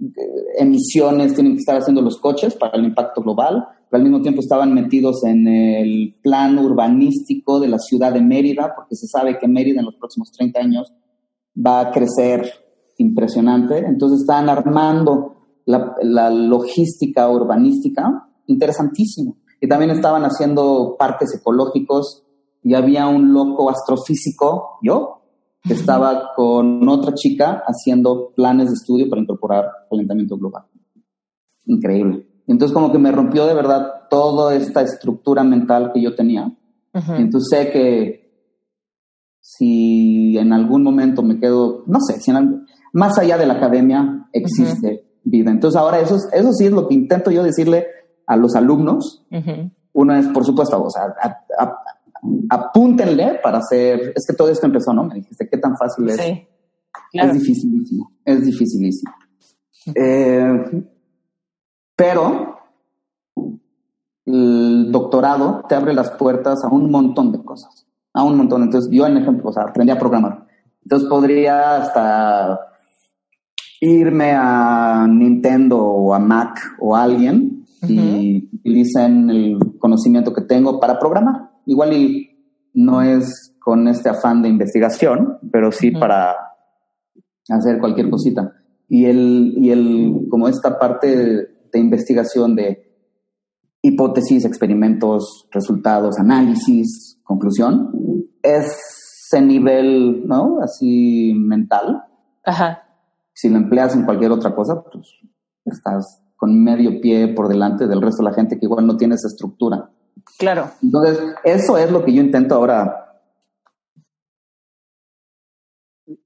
eh, emisiones tienen que estar haciendo los coches para el impacto global, pero al mismo tiempo estaban metidos en el plan urbanístico de la ciudad de Mérida, porque se sabe que Mérida en los próximos 30 años va a crecer impresionante. Entonces están armando la, la logística urbanística interesantísimo y también estaban haciendo parques ecológicos y había un loco astrofísico, yo, estaba con otra chica haciendo planes de estudio para incorporar calentamiento global. Increíble. Entonces como que me rompió de verdad toda esta estructura mental que yo tenía. Entonces sé que si en algún momento me quedo, no sé, si más allá de la academia existe vida. Entonces ahora eso, eso sí es lo que intento yo decirle a los alumnos. Uno es, por supuesto, o sea, apúntenle para hacer, es que todo esto empezó, ¿no? Me dijiste, ¿qué tan fácil es? Sí, Es dificilísimo, es dificilísimo. Eh, pero el doctorado te abre las puertas a un montón de cosas, a un montón. Entonces yo, en ejemplo, o sea, aprendí a programar. Entonces podría hasta irme a Nintendo o a Mac o a alguien y utilicen el conocimiento que tengo para programar. Igual y no es con este afán de investigación, pero sí para hacer cualquier cosita. Y el, y el, como esta parte de, investigación de hipótesis, experimentos, resultados, análisis, conclusión, ese nivel, ¿no? Así mental. Ajá. Si lo empleas en cualquier otra cosa, pues estás con medio pie por delante del resto de la gente que igual no tiene esa estructura. Claro. Entonces, eso es lo que yo intento ahora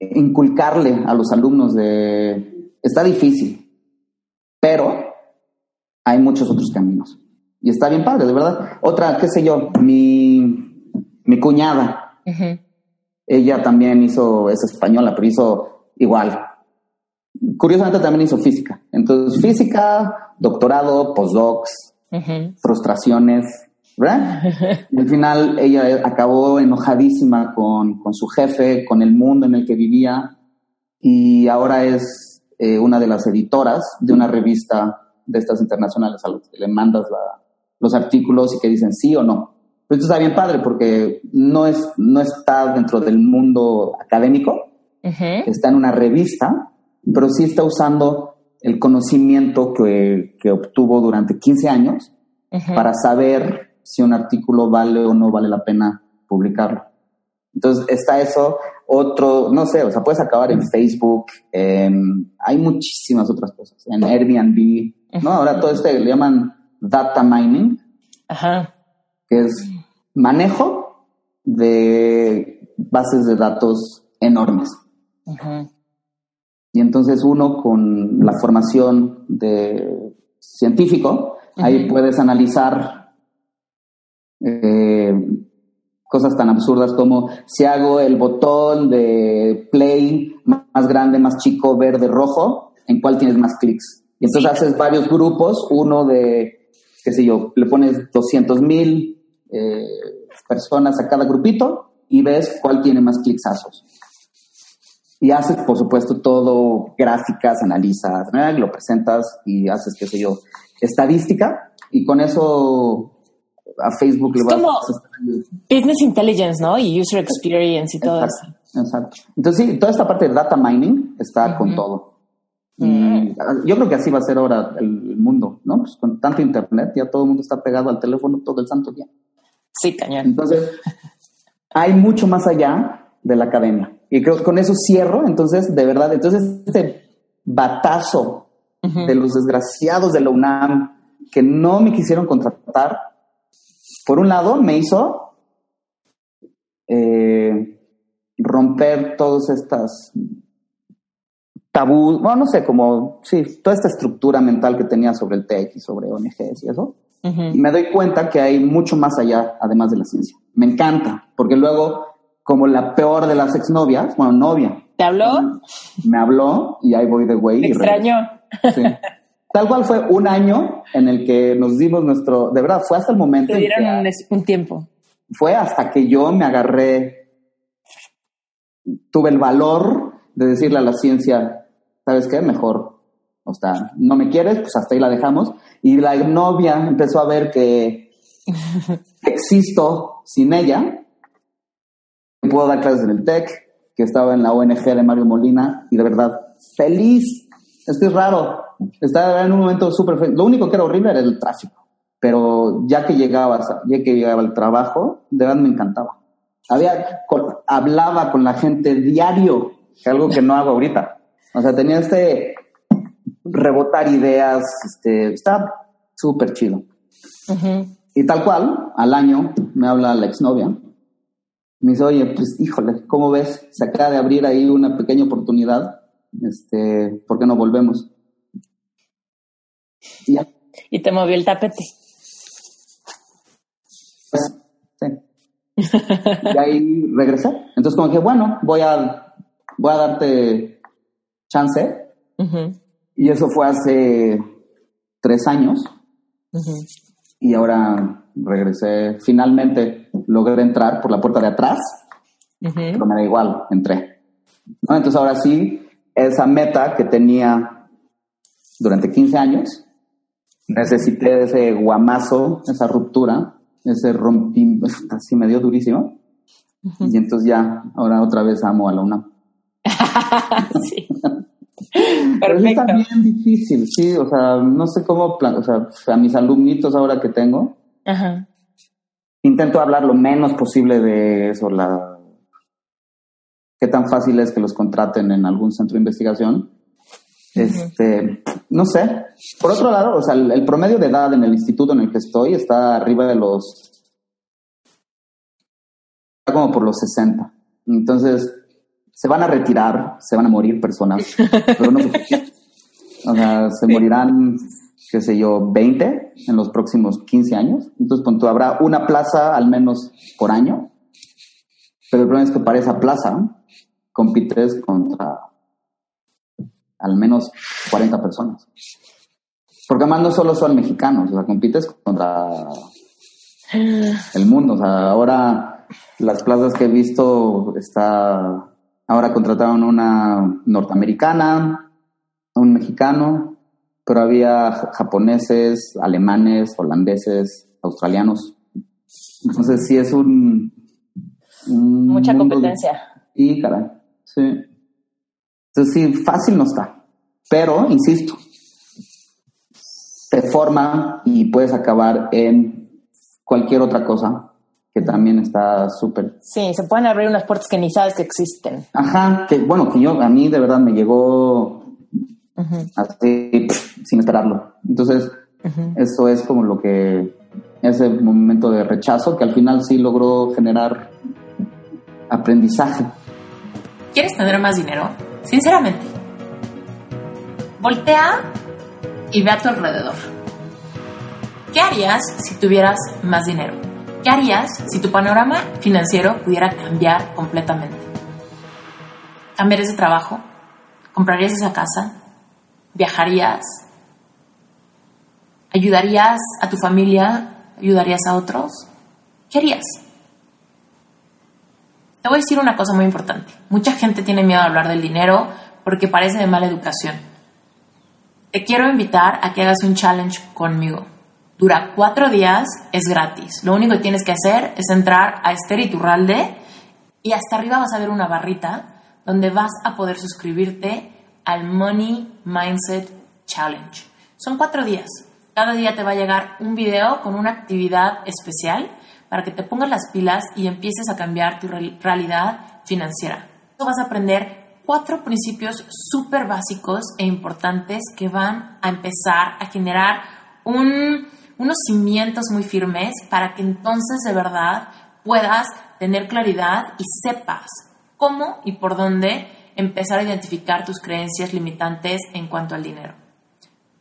inculcarle a los alumnos de, está difícil, pero hay muchos otros caminos. Y está bien padre, de verdad. Otra, qué sé yo, mi, mi cuñada, ella también hizo, es española, pero hizo igual. Curiosamente también hizo física. Entonces, física, doctorado, postdocs, frustraciones, ¿verdad? Al final ella acabó enojadísima con, con, su jefe, con el mundo en el que vivía y ahora es eh, una de las editoras de una revista de estas internacionales a los que le mandas los artículos y que dicen sí o no. Pero esto está bien padre porque no, es, no está dentro del mundo académico, está en una revista, pero sí está usando el conocimiento que, que obtuvo durante 15 años para saber si un artículo vale o no vale la pena publicarlo. Entonces está eso, otro, no sé, o sea, puedes acabar en Facebook, hay muchísimas otras cosas, en Airbnb, ¿no? Ahora todo este le llaman data mining, Ajá. que es manejo de bases de datos enormes. Y entonces uno con la formación de científico, ahí puedes analizar eh, cosas tan absurdas como si hago el botón de play más grande, más chico, verde, rojo, ¿en cuál tienes más clics? Y entonces haces varios grupos, uno de, qué sé yo, le pones 200 mil eh, personas a cada grupito y ves cuál tiene más clicsazos. Y haces, por supuesto, todo, gráficas, analizas, lo presentas y haces, qué sé yo, estadística y con eso a Facebook le va como business intelligence, ¿no? Y user experience y todo eso. Exacto. Entonces, sí, toda esta parte de data mining está con todo. Y yo creo que así va a ser ahora el mundo, ¿no? Pues con tanto internet, ya todo el mundo está pegado al teléfono todo el santo día. Sí, cañón. Entonces, hay mucho más allá de la academia. Y creo que con eso cierro, entonces, de verdad, entonces este batazo de los desgraciados de la UNAM que no me quisieron contratar, por un lado, me hizo eh, romper todas estas tabú, bueno, no sé, como, sí, toda esta estructura mental que tenía sobre el TEC y sobre ONGs y eso. Y me doy cuenta que hay mucho más allá, además de la ciencia. Me encanta, porque luego, como la peor de las exnovias, bueno, novia. ¿Te habló? Me habló y ahí voy de güey. extraño. Sí. Tal cual fue un año en el que nos dimos nuestro, de verdad, fue hasta el momento. Te dieron un tiempo. Fue hasta que yo me agarré, tuve el valor de decirle a la ciencia, ¿sabes qué? Mejor, o sea, no me quieres, pues hasta ahí la dejamos. Y la novia empezó a ver que existo sin ella, puedo dar clases en el TEC, que estaba en la ONG de Mario Molina, y de verdad, feliz. Es que es raro, estaba en un momento súper... Lo único que era horrible era el tráfico. Pero ya que llegaba, ya que llegaba el trabajo, de verdad me encantaba. había, hablaba con la gente diario, algo que no hago ahorita. O sea, tenía este rebotar ideas, este, está súper chido. Y tal cual, al año me habla la exnovia. Me dice, oye, pues híjole, ¿cómo ves? Se acaba de abrir ahí una pequeña oportunidad. Este, ¿por qué no volvemos? Y, ya. y te movió el tapete. sí. y ahí regresé. Entonces como que, bueno, voy a, voy a darte chance. Y eso fue hace tres años. Y ahora regresé. Finalmente logré entrar por la puerta de atrás, pero me da igual, entré. Entonces ahora sí, esa meta que tenía durante 15 años, necesité ese guamazo, esa ruptura, ese rompí, así me dio durísimo. Y entonces ya, ahora otra vez amo a la UNAM. sí. Pero está bien difícil, sí, o sea, no sé cómo, o sea, a mis alumnitos ahora que tengo, intento hablar lo menos posible de eso, la qué tan fácil es que los contraten en algún centro de investigación. Este, no sé. Por otro lado, o sea, el, promedio de edad en el instituto en el que estoy está arriba de los está como por los 60. Entonces, se van a retirar, se van a morir personas, pero no O sea, se morirán, qué sé yo, 20 en los próximos 15 años. Entonces, punto, habrá una plaza al menos por año. Pero el problema es que para esa plaza compites contra al menos 40 personas. Porque además no solo son mexicanos, o sea, compites contra el mundo. O sea, ahora las plazas que he visto está Ahora contrataron una norteamericana, un mexicano, pero había japoneses, alemanes, holandeses, australianos. Entonces sí es un... Mucha competencia. Y caray, sí. Entonces sí, fácil no está. Pero, insisto, te forma y puedes acabar en cualquier otra cosa también está súper. Sí, se pueden abrir unas puertas que ni sabes que existen. Ajá, que bueno, que yo, a mí de verdad me llegó así, sin esperarlo. Entonces, eso es como lo que, ese momento de rechazo que al final sí logró generar aprendizaje. ¿Quieres tener más dinero? Sinceramente, voltea y ve a tu alrededor. ¿Qué harías si tuvieras más dinero? ¿Qué harías si tu panorama financiero pudiera cambiar completamente? ¿Cambiarías de trabajo? ¿Comprarías esa casa? ¿Viajarías? ¿Ayudarías a tu familia? ¿Ayudarías a otros? ¿Qué harías? Te voy a decir una cosa muy importante. Mucha gente tiene miedo a hablar del dinero porque parece de mala educación. Te quiero invitar a que hagas un challenge conmigo. Dura cuatro días, es gratis. Lo único que tienes que hacer es entrar a Esther Iturralde y hasta arriba vas a ver una barrita donde vas a poder suscribirte al Money Mindset Challenge. Son cuatro días. Cada día te va a llegar un video con una actividad especial para que te pongas las pilas y empieces a cambiar tu realidad financiera. Vas a aprender cuatro principios súper básicos e importantes que van a empezar a generar un, unos cimientos muy firmes para que entonces de verdad puedas tener claridad y sepas cómo y por dónde empezar a identificar tus creencias limitantes en cuanto al dinero.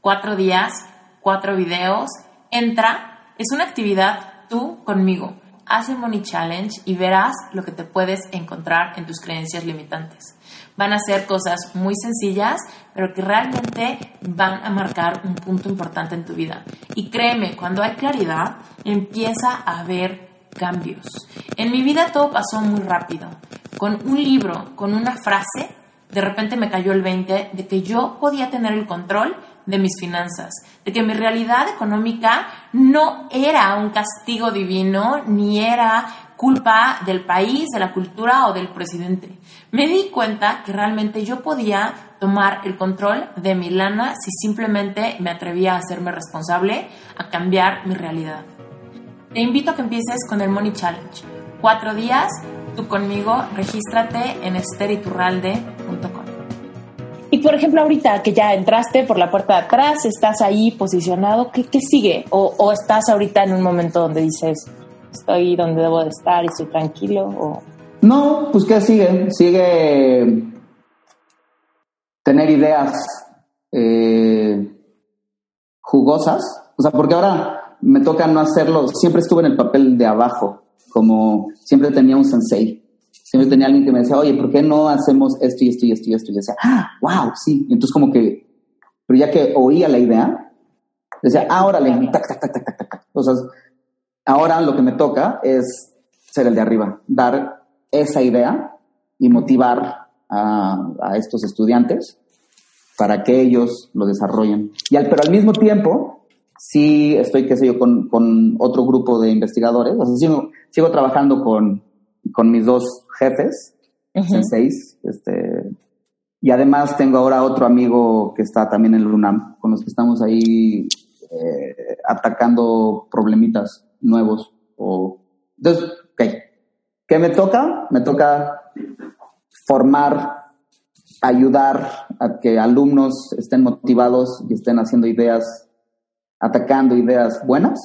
Cuatro días, cuatro videos, entra, es una actividad tú conmigo. Haz el Money Challenge y verás lo que te puedes encontrar en tus creencias limitantes. Van a ser cosas muy sencillas, pero que realmente van a marcar un punto importante en tu vida. Y créeme, cuando hay claridad, empieza a haber cambios. En mi vida todo pasó muy rápido. Con un libro, con una frase, de repente me cayó el 20 de que yo podía tener el control de mis finanzas, de que mi realidad económica no era un castigo divino, ni era culpa del país, de la cultura o del presidente. Me di cuenta que realmente yo podía tomar el control de mi lana si simplemente me atrevía a hacerme responsable, a cambiar mi realidad. Te invito a que empieces con el Money Challenge. Cuatro días, tú conmigo, regístrate en esteriturralde.com. Y por ejemplo, ahorita que ya entraste por la puerta de atrás, estás ahí posicionado, ¿qué, qué sigue? O, ¿O, estás ahorita en un momento donde dices, estoy donde debo de estar y estoy tranquilo? O... No, pues ¿qué sigue? Sigue tener ideas eh, jugosas. O sea, porque ahora me toca no hacerlo. Siempre estuve en el papel de abajo, como siempre tenía un sensei siempre tenía alguien que me decía, oye, ¿por qué no hacemos esto y esto y esto y esto? Y decía, ah, wow, sí. Y entonces como que, pero ya que oía la idea, decía, ah, órale, tac, tac, tac, tac, tac, tac. O sea, ahora lo que me toca es ser el de arriba, dar esa idea y motivar a, a estos estudiantes para que ellos lo desarrollen. Y al, pero al mismo tiempo, sí estoy, qué sé yo, con, con otro grupo de investigadores, o sea, sigo, sigo trabajando con, con mis dos jefes, en seis, este, y además tengo ahora otro amigo que está también en el UNAM, con los que estamos ahí eh, atacando problemitas nuevos. O, entonces, ¿qué? ¿Qué me toca? Me toca formar, ayudar a que alumnos estén motivados y estén haciendo ideas, atacando ideas buenas.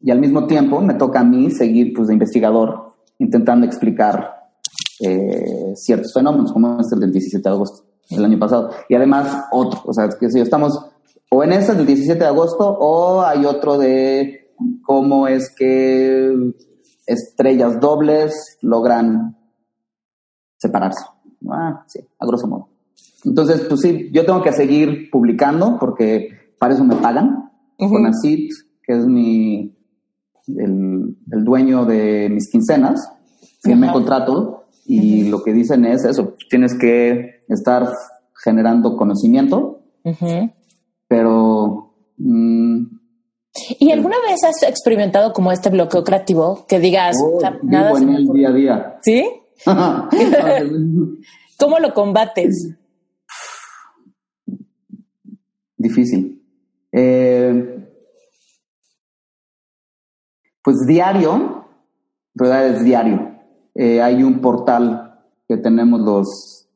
Y al mismo tiempo me toca a mí seguir pues, de investigador intentando explicar eh, ciertos fenómenos, como este del 17 de agosto del año pasado. Y además otro, o sea, que si estamos o en este del 17 de agosto o hay otro de cómo es que estrellas dobles logran separarse. Ah, sí, a grosso modo. Entonces, pues sí, yo tengo que seguir publicando porque para eso me pagan. Con ACID, que es mi, el, dueño de mis quincenas, firme contrato y lo que dicen es eso, tienes que estar generando conocimiento, pero... Mm, ¿Y alguna vez has experimentado como este bloqueo creativo? Que digas, oh, nada en el día a día. ¿Sí? ¿Cómo lo combates? Difícil. Eh, pues diario, verdad es diario. Eh, hay un portal que tenemos los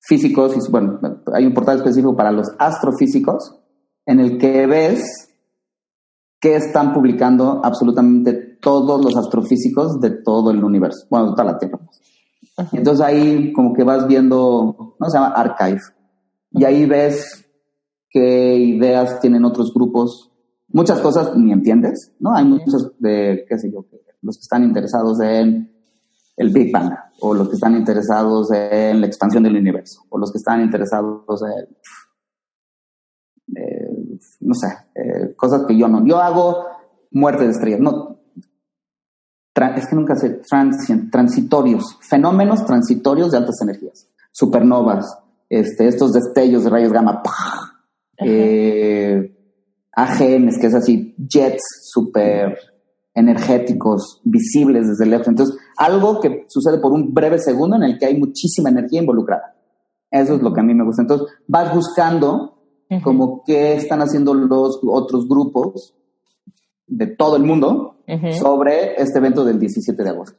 físicos, y, bueno, hay un portal específico para los astrofísicos en el que ves que están publicando absolutamente todos los astrofísicos de todo el universo, bueno, de toda la Tierra. Entonces ahí como que vas viendo, ¿no? Se llama Archive. Y ahí ves qué ideas tienen otros grupos muchas cosas ni entiendes, ¿no? Hay muchos de, qué sé yo, los que están interesados en el Big Bang, o los que están interesados en la expansión del universo, o los que están interesados en, eh, no sé, eh, cosas que yo no. Yo hago muerte de estrellas, no. Es que nunca sé, transitorios, fenómenos transitorios de altas energías, supernovas, este, estos destellos de rayos gamma, eh, AGMs, que es así, jets súper energéticos, visibles desde lejos. Entonces, algo que sucede por un breve segundo en el que hay muchísima energía involucrada. Eso es lo que a mí me gusta. Entonces, vas buscando como qué están haciendo los otros grupos de todo el mundo sobre este evento del 17 de agosto.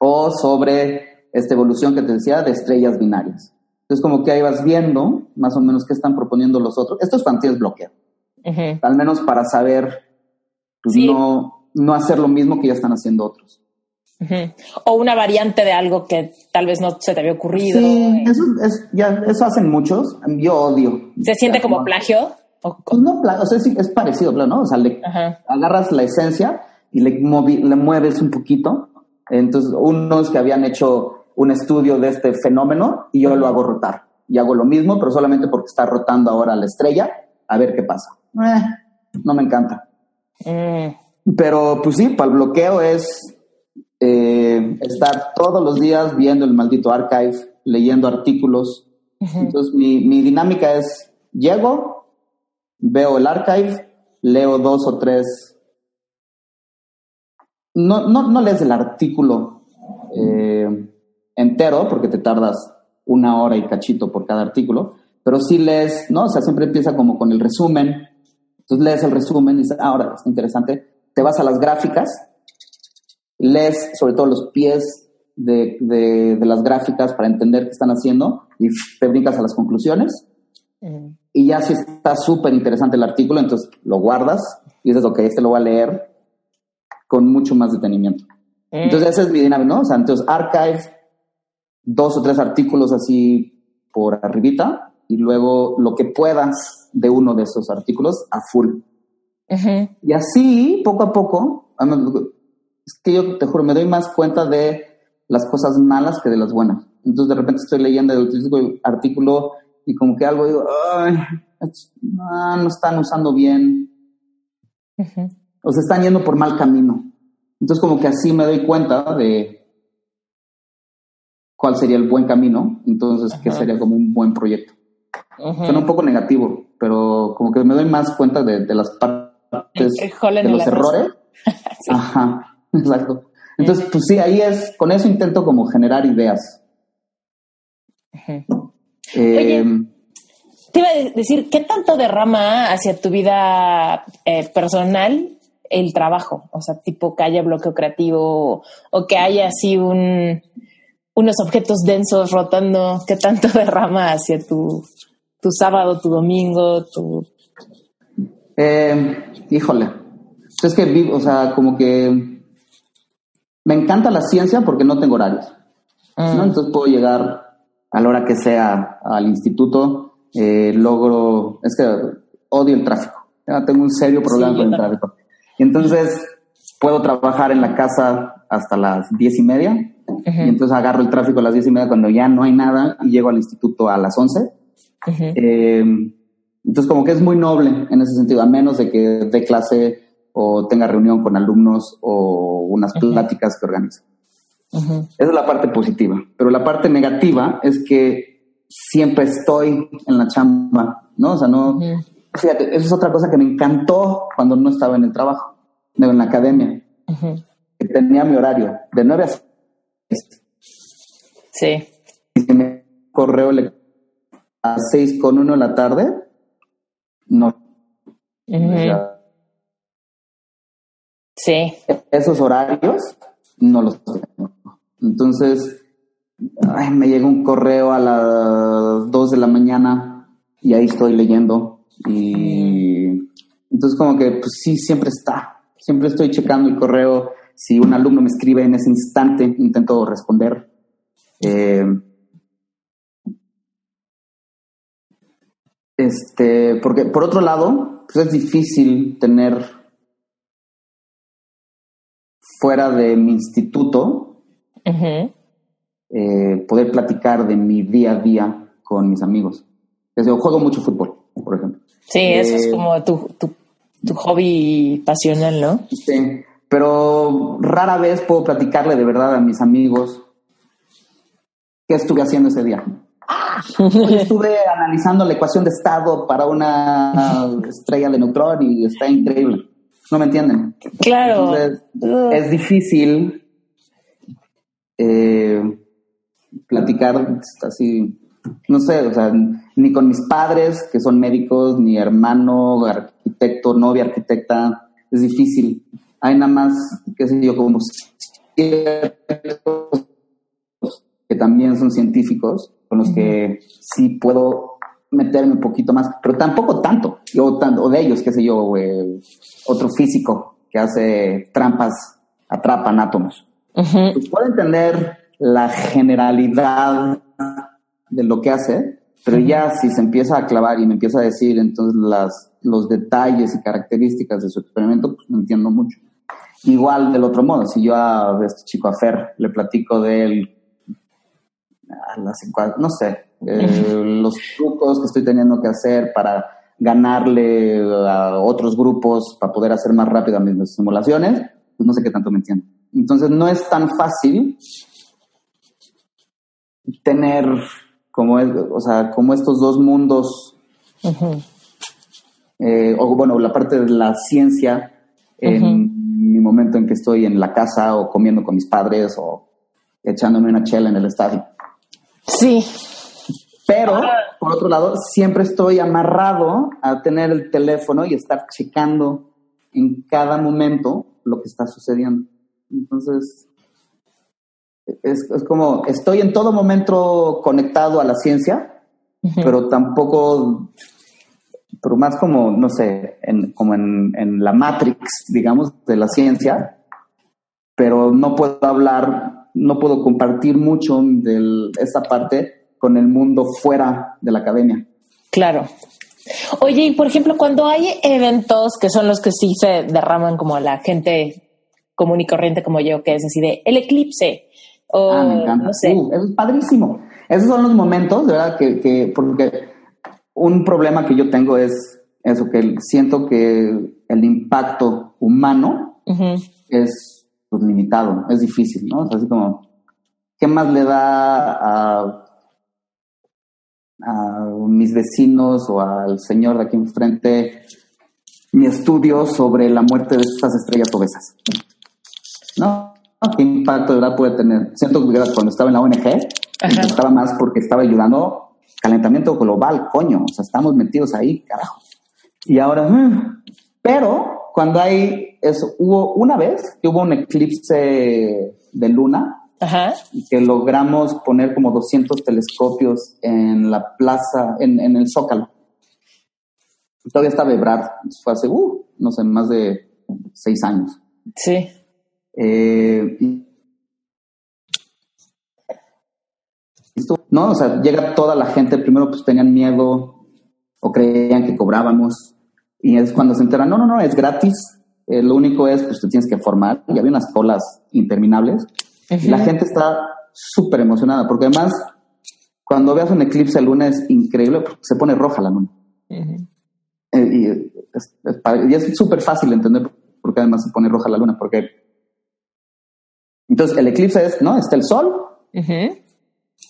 O sobre esta evolución que te decía de estrellas binarias. Entonces, como que ahí vas viendo más o menos qué están proponiendo los otros. Esto es de bloqueo al menos para saber, pues no, no hacer lo mismo que ya están haciendo otros. O una variante de algo que tal vez no se te había ocurrido. Sí, eso, es, ya, eso hacen muchos. Yo odio. ¿Se siente como plagio? No, o sea, es, parecido, ¿no? O sea, le agarras la esencia y le, le mueves un poquito. Entonces, unos que habían hecho un estudio de este fenómeno y yo lo hago rotar. Y hago lo mismo, pero solamente porque está rotando ahora la estrella, a ver qué pasa. Eh, no me encanta. Mm. Pero pues sí, para el bloqueo es eh, estar todos los días viendo el maldito archive, leyendo artículos. Entonces mi, mi dinámica es, llego, veo el archive, leo dos o tres. No, no, no lees el artículo eh, entero porque te tardas una hora y cachito por cada artículo, pero sí lees, ¿no? O sea, siempre empieza como con el resumen, entonces lees el resumen y dices, ah, ahora está interesante. Te vas a las gráficas lees sobre todo los pies de, de, de las gráficas para entender qué están haciendo y te brincas a las conclusiones. Y ya si está súper interesante el artículo, entonces lo guardas y dices, ok, este lo voy a leer con mucho más detenimiento. Entonces esa es mi dinámica, ¿no? O sea, entonces archive, dos o tres artículos así por arribita y luego lo que puedas de uno de esos artículos a full. Y así, poco a poco, es que yo te juro, me doy más cuenta de las cosas malas que de las buenas. Entonces de repente estoy leyendo el artículo y como que algo digo, Ay, no, están usando bien. O se están yendo por mal camino. Entonces como que así me doy cuenta de cuál sería el buen camino, entonces qué sería como un buen proyecto. Suena un poco negativo, pero como que me doy más cuenta de, las partes, de los errores. Ajá, exacto. Entonces, pues sí, ahí es, con eso intento como generar ideas. Eh, te iba a decir, ¿qué tanto derrama hacia tu vida eh, personal el trabajo? O sea, tipo que haya bloqueo creativo o que haya así un, unos objetos densos rotando, ¿qué tanto derrama hacia tu, tu sábado, tu domingo, tu... Eh, híjole, es que vivo, o sea, como que me encanta la ciencia porque no tengo horarios, ¿no? Mm. Entonces puedo llegar a la hora que sea al instituto, eh, logro, es que odio el tráfico, tengo un serio problema con el tráfico. Y entonces puedo trabajar en la casa hasta las diez y media, y entonces agarro el tráfico a las diez y media cuando ya no hay nada y llego al instituto a las once. Eh, entonces como que es muy noble en ese sentido, a menos de que dé clase o tenga reunión con alumnos o unas pláticas que Esa es la parte positiva. Pero la parte negativa es que siempre estoy en la chamba, ¿no? O sea, no. Fíjate, eso es otra cosa que me encantó cuando no estaba en el trabajo, en la academia. Que tenía mi horario de 9 a 6. Sí. Y me correo a 6 con 1 de la tarde, no. Sí. Esos horarios no los tengo. Entonces, me llega un correo a las 2 de la mañana y ahí estoy leyendo. Y entonces como que, pues sí, siempre está. Siempre estoy checando el correo. Si un alumno me escribe en ese instante, intento responder. Eh, este, porque por otro lado, pues es difícil tener fuera de mi instituto eh, poder platicar de mi día a día con mis amigos. Yo juego mucho fútbol, por ejemplo. Sí, eso es eh, como tu, tu, tu, hobby pasional, ¿no? Sí, pero rara vez puedo platicarle de verdad a mis amigos qué estuve haciendo ese día. estuve analizando la ecuación de estado para una estrella de neutrón y está increíble. No me entienden. Claro. es difícil eh, platicar así, no sé, o sea, ni con mis padres, que son médicos, ni hermano, arquitecto, novia arquitecta, es difícil. Hay nada más, qué sé yo, como que también son científicos, con los que sí puedo meterme un poquito más, pero tampoco tanto, o, o de ellos, qué sé yo, otro físico que hace trampas, atrapan átomos. Puedo entender la generalidad de lo que hace, pero ya si se empieza a clavar y me empieza a decir entonces las, los detalles y características de su experimento, pues no entiendo mucho. Igual del otro modo, si yo a este chico a Fer le platico de él, no sé, eh, los trucos que estoy teniendo que hacer para ganarle a otros grupos para poder hacer más rápido mis simulaciones, pues no sé qué tanto me entiendo. Entonces no es tan fácil tener como, o sea, como estos dos mundos, eh, o bueno, la parte de la ciencia en mi momento en que estoy en la casa o comiendo con mis padres o echándome una chela en el estadio. Sí. Pero, por otro lado, siempre estoy amarrado a tener el teléfono y estar checando en cada momento lo que está sucediendo. Entonces, es, es como, estoy en todo momento conectado a la ciencia, pero tampoco, pero más como, no sé, en, como en, en la Matrix, digamos, de la ciencia, pero no puedo hablar, no puedo compartir mucho de esta parte con el mundo fuera de la academia. Claro. Oye, y por ejemplo, cuando hay eventos que son los que sí se derraman como la gente común y corriente como yo, que es así de el eclipse, o Ah, me encanta. no sé. Uh, es padrísimo. Esos son los momentos, de verdad, que, que, porque un problema que yo tengo es eso, que siento que el impacto humano es pues, limitado, es difícil, ¿no? O sea, así como, ¿qué más le da a, a mis vecinos o al señor de aquí enfrente mi estudio sobre la muerte de estas estrellas obesas? ¿No? ¿Qué impacto de verdad puede tener? Siento que cuando estaba en la ONG, estaba más porque estaba ayudando calentamiento global, coño, o sea, estamos metidos ahí, carajo. Y ahora, mm, pero cuando hay eso, hubo una vez que hubo un eclipse de luna Ajá. y que logramos poner como 200 telescopios en la plaza, en, en el Zócalo. Todavía está Ebrard, fue hace, uh, no sé, más de seis años. Sí. Eh, y- no, o sea, llega toda la gente, primero pues tenían miedo o creían que cobrábamos y es cuando se enteran, no, no, no, es gratis, eh, lo único es pues te tienes que formar y había unas colas interminables y la gente está súper emocionada porque además cuando veas un eclipse de luna es increíble porque se pone roja la luna. Eh, y es, súper fácil de entender porque además se pone roja la luna. Porque entonces el eclipse es, ¿no? Está el sol,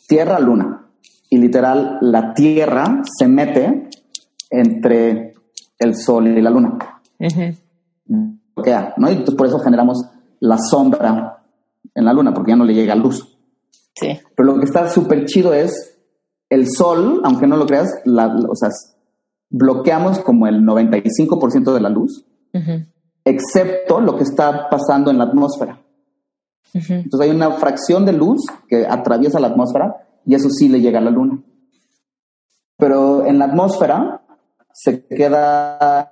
tierra, luna. Y literal, la tierra se mete entre el sol y la luna. Bloquea, ¿no? Y entonces por eso generamos la sombra en la luna, porque ya no le llega luz. Sí. Pero lo que está súper chido es el sol, aunque no lo creas, la, la- o sea, bloqueamos como el 95% de la luz. Excepto lo que está pasando en la atmósfera. Ujú. Entonces hay una fracción de luz que atraviesa la atmósfera y eso sí le llega a la luna. Pero en la atmósfera se queda,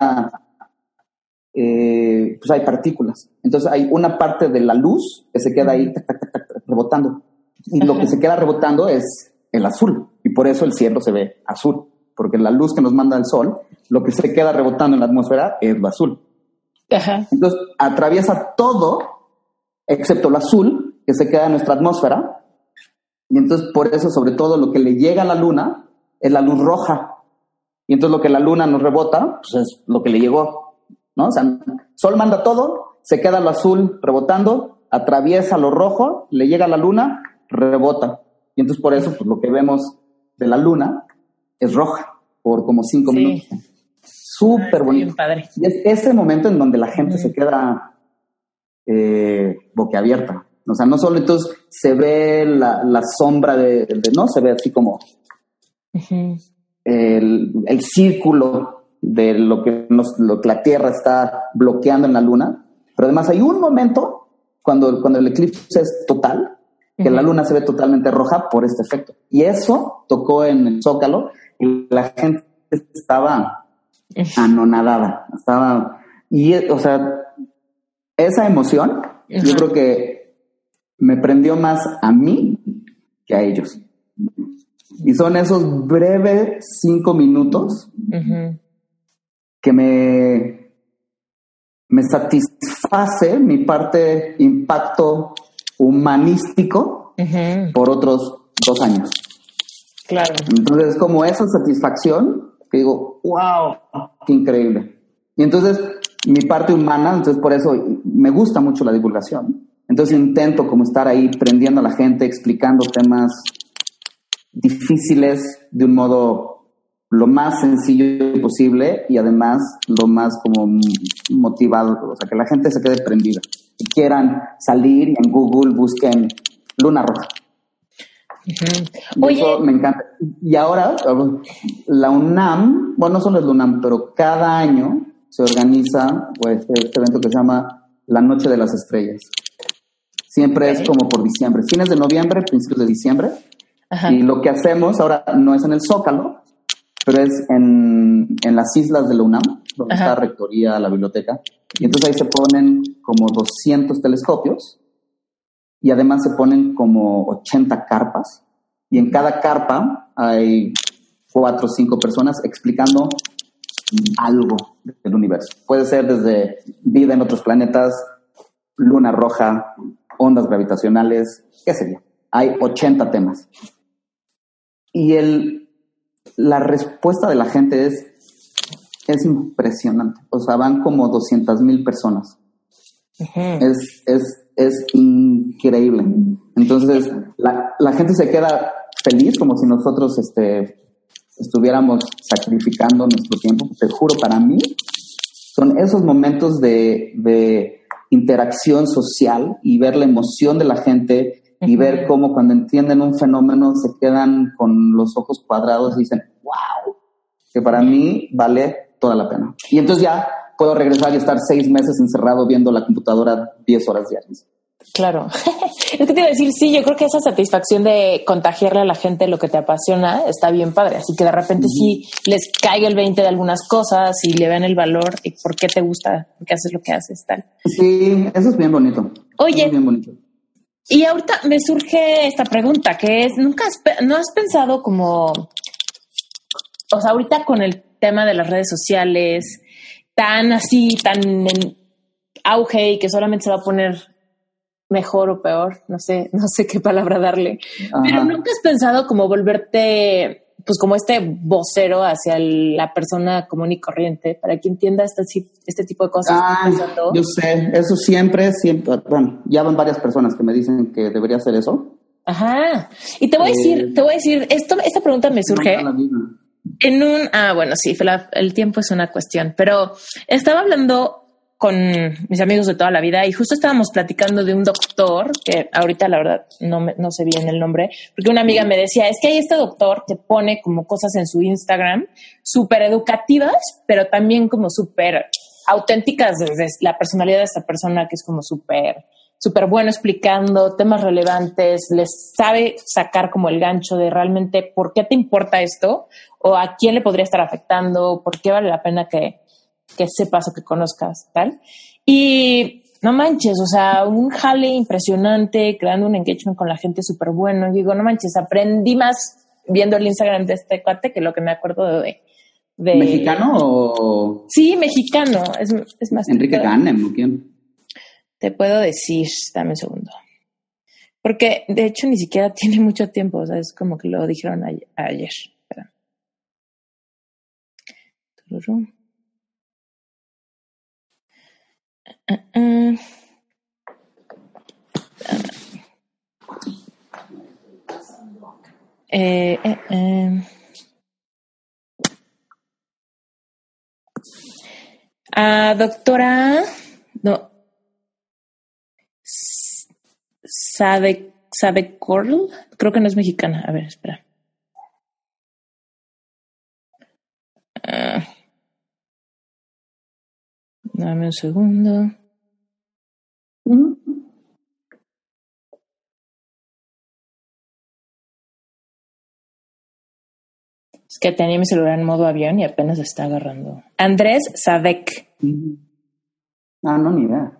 eh, pues hay partículas. Entonces hay una parte de la luz que se queda ahí tac, tac, tac, tac, rebotando. Y lo que se queda rebotando es el azul. Y por eso el cielo se ve azul. Porque la luz que nos manda el sol, lo que se queda rebotando en la atmósfera es lo azul. Ajá. Entonces atraviesa todo, excepto lo azul, que se queda en nuestra atmósfera. Y entonces por eso, sobre todo, lo que le llega a la luna es la luz roja. Y entonces lo que la luna nos rebota, pues es lo que le llegó. ¿no? O sea, Sol manda todo, se queda lo azul rebotando, atraviesa lo rojo, le llega a la luna, rebota. Y entonces por eso, pues lo que vemos de la luna es roja, por como cinco Sí. minutos. Súper bonito. bien padre. Y es ese momento en donde la gente se queda eh, boquiabierta. O sea, no solo entonces se ve la, la sombra de, de- no, se ve así como Ujú. el, el círculo de lo que, nos, lo que la Tierra está bloqueando en la Luna. Pero además hay un momento cuando, cuando el eclipse es total, que la Luna se ve totalmente roja por este efecto. Y eso tocó en el Zócalo y la gente estaba anonadada. Estaba, y, o sea, esa emoción, yo creo que me prendió más a mí que a ellos. Y son esos breves cinco minutos que me, me satisface mi parte impacto humanístico por otros dos años. Claro. Entonces es como esa satisfacción que digo, wow, qué increíble. Y entonces mi parte humana, entonces por eso me gusta mucho la divulgación. Entonces intento como estar ahí prendiendo a la gente, explicando temas difíciles de un modo lo más sencillo posible y además lo más como motivado, o sea, que la gente se quede prendida. Que quieran salir y en Google busquen Luna Roja. Y Oye, eso me encanta. Y ahora, la UNAM, bueno, no solo es la UNAM, pero cada año se organiza pues, este evento que se llama La Noche de las Estrellas. Siempre es como por diciembre, fines de noviembre, principios de diciembre. Ajá. Y lo que hacemos ahora no es en el Zócalo, pero es en, en las islas de la UNAM, donde Ajá. está la rectoría, la biblioteca. Y entonces ahí se ponen como 200 telescopios y además se ponen como 80 carpas. Y en cada carpa hay cuatro o cinco personas explicando algo del universo. Puede ser desde vida en otros planetas, luna roja, ondas gravitacionales, qué sé yo. Hay 80 temas. Y el, la respuesta de la gente es, es impresionante. O sea, van como 200 mil personas. Es, es, es increíble. Entonces, la, la gente se queda feliz como si nosotros este, estuviéramos sacrificando nuestro tiempo. Te juro, para mí, son esos momentos de, de interacción social y ver la emoción de la gente y ver cómo cuando entienden un fenómeno se quedan con los ojos cuadrados y dicen, wow, que para mí vale toda la pena. Y entonces ya puedo regresar y estar seis meses encerrado viendo la computadora 10 horas diarias. Claro. es que te iba a decir, sí, yo creo que esa satisfacción de contagiarle a la gente lo que te apasiona está bien padre. Así que de repente sí les caiga el 20 de algunas cosas y le vean el valor y por qué te gusta, por qué haces lo que haces, tal. Sí, eso es bien bonito. Oye. Eso es bien bonito. Y ahorita me surge esta pregunta, que es, ¿nunca has, no has pensado como, o sea, ahorita con el tema de las redes sociales, tan así, tan en auge y que solamente se va a poner mejor o peor, no sé, no sé qué palabra darle, pero nunca has pensado como volverte, pues como este vocero hacia la persona común y corriente, para que entienda este, este tipo de cosas. Ah, yo sé, eso siempre, siempre, bueno, ya van varias personas que me dicen que debería hacer eso. Ajá. Y te voy a Eh, decir, te voy a decir, esto, esta pregunta me surge en un, ah, bueno, sí, la- el tiempo es una cuestión, pero estaba hablando con mis amigos de toda la vida y justo estábamos platicando de un doctor que ahorita la verdad no, me- no sé bien el nombre, porque una amiga me decía, es que hay este doctor que pone como cosas en su Instagram súper educativas, pero también como súper auténticas desde la personalidad de esta persona que es como súper súper bueno explicando temas relevantes, les sabe sacar como el gancho de realmente por qué te importa esto o a quién le podría estar afectando, por qué vale la pena que, que sepas o que conozcas, tal. Y no manches, o sea, un jale impresionante, creando un engagement con la gente súper bueno. Y digo, no manches, aprendí más viendo el Instagram de este cuate que lo que me acuerdo de... de ¿Mexicano o Sí, mexicano. Es, es más... Enrique Ganem quién? Te puedo decir, dame un segundo. Porque de hecho ni siquiera tiene mucho tiempo, o sea, es como que lo dijeron ayer. ayer. Espera. Eh, eh, eh. Ah, doctora, no, S- sabe, sabe Coral, creo que no es mexicana. A ver, espera. Dame un segundo. Es que tenía mi celular en modo avión y apenas está agarrando. Andrés Sadek. Ah, no, ni idea.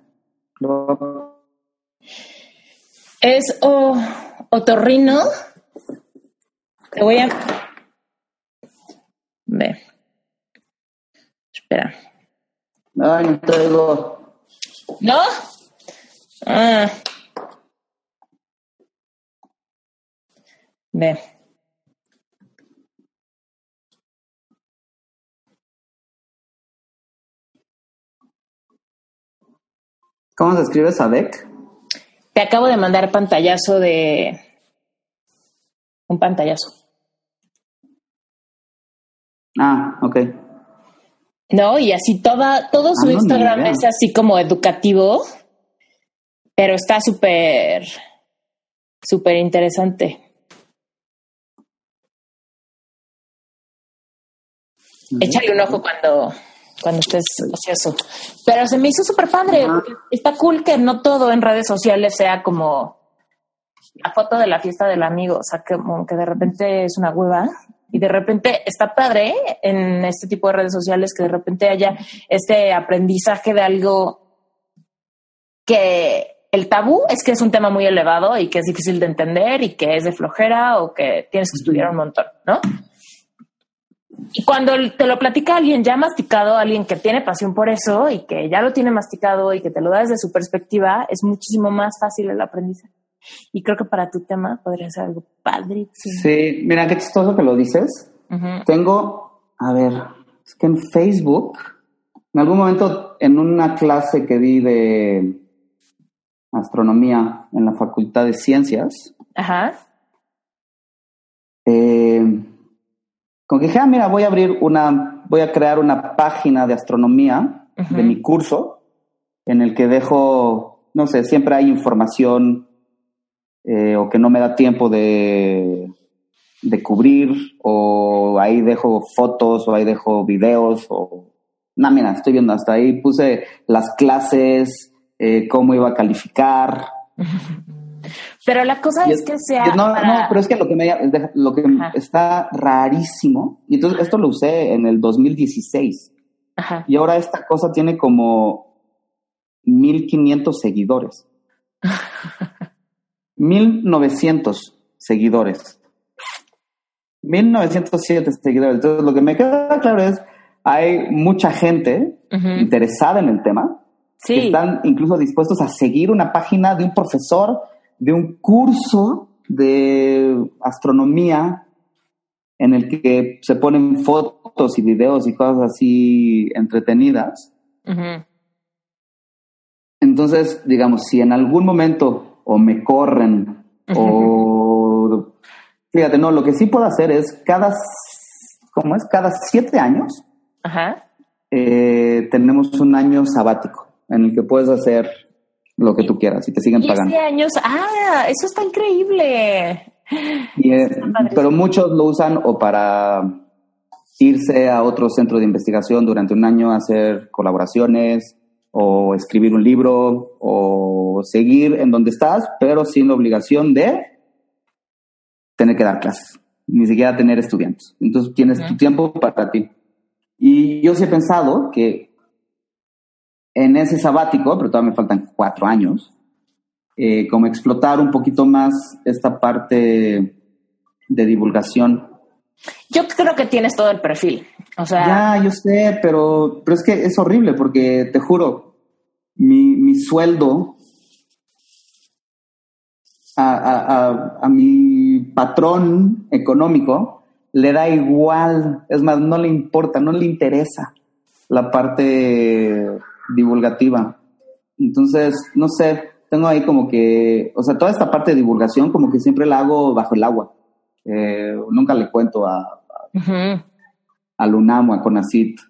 Lo- Es o, otorrino. Te voy a. Ve. Espera. Ay, no. ¿No? Ah. Ve. ¿Cómo se escribe Sadek? Te acabo de mandar pantallazo de. Un pantallazo. Ah, ok. ¿No? Y así toda, todo su Ah, Instagram es así como educativo, pero está súper, súper interesante. Échale un ojo cuando, cuando estés ocioso. Pero se me hizo súper padre. Está cool que no todo en redes sociales sea como la foto de la fiesta del amigo. O sea, que como que de repente es una hueva. Y de repente está padre en este tipo de redes sociales que de repente haya este aprendizaje de algo que el tabú es que es un tema muy elevado y que es difícil de entender y que es de flojera o que tienes que estudiar un montón, ¿no? Y cuando te lo platica alguien ya masticado, alguien que tiene pasión por eso y que ya lo tiene masticado y que te lo da desde su perspectiva, es muchísimo más fácil el aprendizaje. Y creo que para tu tema podría ser algo padrísimo. Sí, mira, qué chistoso que lo dices. Tengo, a ver, es que en Facebook, en algún momento en una clase que di de astronomía en la Facultad de Ciencias, Ajá. eh, como que dije, ah, mira, voy a abrir una, voy a crear una página de astronomía de mi curso, en el que dejo, no sé, siempre hay información eh, o que no me da tiempo de, de cubrir, o ahí dejo fotos, o ahí dejo videos, o... No, mira, estoy viendo hasta ahí, puse las clases, eh, cómo iba a calificar, Pero la cosa es, es- que sea. no, para- no, pero es que lo que, me, lo que Ajá. está rarísimo, y entonces esto lo usé en el 2016, Ajá. y ahora esta cosa tiene como 1500 seguidores. 1900 seguidores. 1907 seguidores. Entonces lo que me queda claro es, hay mucha gente interesada en el tema, que Sí. están incluso dispuestos a seguir una página de un profesor de un curso de astronomía en el que se ponen fotos y videos y cosas así entretenidas. Entonces, digamos, si en algún momento o me corren o... Fíjate, no, lo que sí puedo hacer es cada, ¿cómo es? Cada siete años Ajá. eh, tenemos un año sabático en el que puedes hacer lo que tú quieras y te siguen 15 pagando. años. Ah, eso está increíble. Y, eh, Está pero muchos lo usan o para irse a otro centro de investigación durante un año a hacer colaboraciones o escribir un libro o seguir en donde estás, pero sin la obligación de tener que dar clases, ni siquiera tener estudiantes. Entonces tienes tu tiempo para ti. Y yo sí he pensado que en ese sabático, pero todavía me faltan cuatro años, eh, como explotar un poquito más esta parte de divulgación. Yo creo que tienes todo el perfil. O sea, Ya, yo sé, pero, pero es que es horrible porque te juro, mi, mi sueldo a, a- a- a mi patrón económico le da igual, es más, no le importa, no le interesa la parte divulgativa. Entonces, no sé, tengo ahí como que, o sea, toda esta parte de divulgación como que siempre la hago bajo el agua. Eh, nunca le cuento a. al UNAM a CONACIT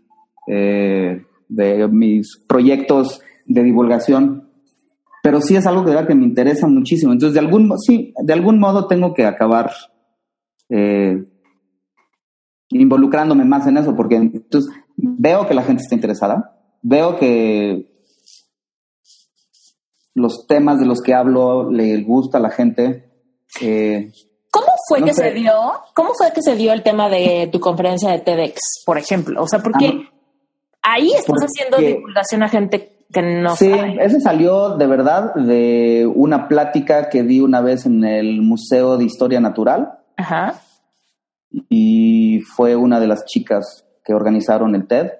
eh, de mis proyectos de divulgación, pero sí es algo que, me interesa muchísimo. Entonces, de algún, sí, de algún modo tengo que acabar eh, involucrándome más en eso, porque entonces veo que la gente está interesada, veo que los temas de los que hablo le gusta a la gente. eh, ¿Cómo fue No que sé. se dio? ¿Cómo fue que se dio el tema de tu conferencia de TEDx, por ejemplo? O sea, porque Ah, ahí estás porque- haciendo divulgación a gente que no sí, sabe. eso salió de verdad de una plática que di una vez en el Museo de Historia Natural Ajá. y fue una de las chicas que organizaron el TED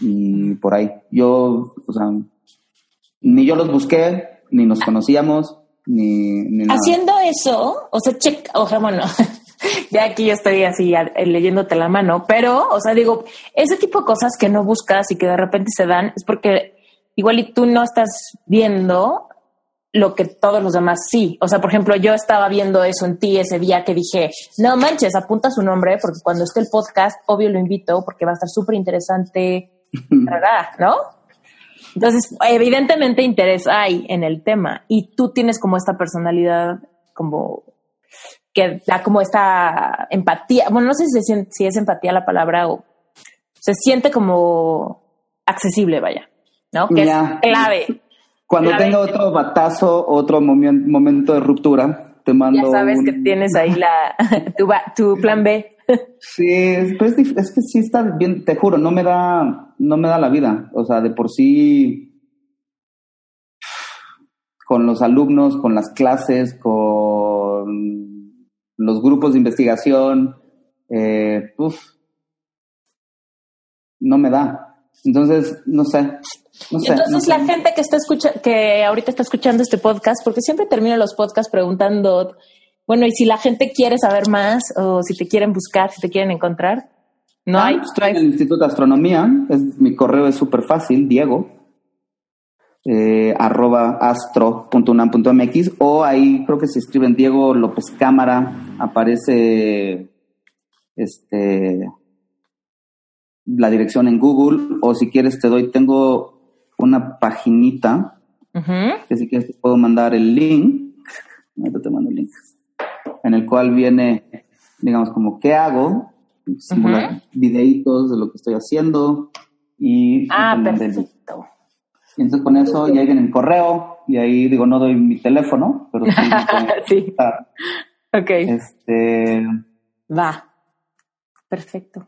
y por ahí. Yo, o sea, ni yo los busqué, ni nos conocíamos, ni, ni nada. Haciendo eso, o sea, check, o sea, bueno, ya aquí yo estoy así a- eh, leyéndote la mano, pero, o sea, digo, ese tipo de cosas que no buscas y que de repente se dan es porque igual y tú no estás viendo lo que todos los demás sí. O sea, por ejemplo, yo estaba viendo eso en ti ese día que dije, no manches, apunta su nombre porque cuando esté el podcast, obvio lo invito porque va a estar súper interesante, ¿no? Entonces, evidentemente interés hay en el tema y tú tienes como esta personalidad como que da como esta empatía. Bueno, no sé si, se si es empatía la palabra o se siente como accesible, vaya, ¿no? Que es clave. Cuando tenga otro batazo, otro momento de ruptura, te mando. Ya sabes que tienes ahí la tu, tu plan B. Sí, pues es que sí está bien, te juro, no me da, no me da la vida. O sea, de por sí, con los alumnos, con las clases, con los grupos de investigación, eh, no me da. Entonces, no sé. No sé Entonces la gente que está escucha que ahorita está escuchando este podcast, porque siempre termino los podcasts preguntando bueno, y si la gente quiere saber más o si te quieren buscar, si te quieren encontrar, no ah, hay. Estoy en el Instituto de Astronomía, es, mi correo es súper fácil, Diego, eh, arroba astro.unam.mx o ahí creo que se escriben Diego López Cámara, aparece este la dirección en Google o si quieres te doy, tengo una paginita que si quieres te puedo mandar el link. Te mando el link en el cual viene, digamos, como qué hago, simular videitos de lo que estoy haciendo y... Ah, perfecto. Y entonces con eso ya viene el correo y ahí digo, no doy mi teléfono, pero sí. sí. Ok. Este... Va. Perfecto.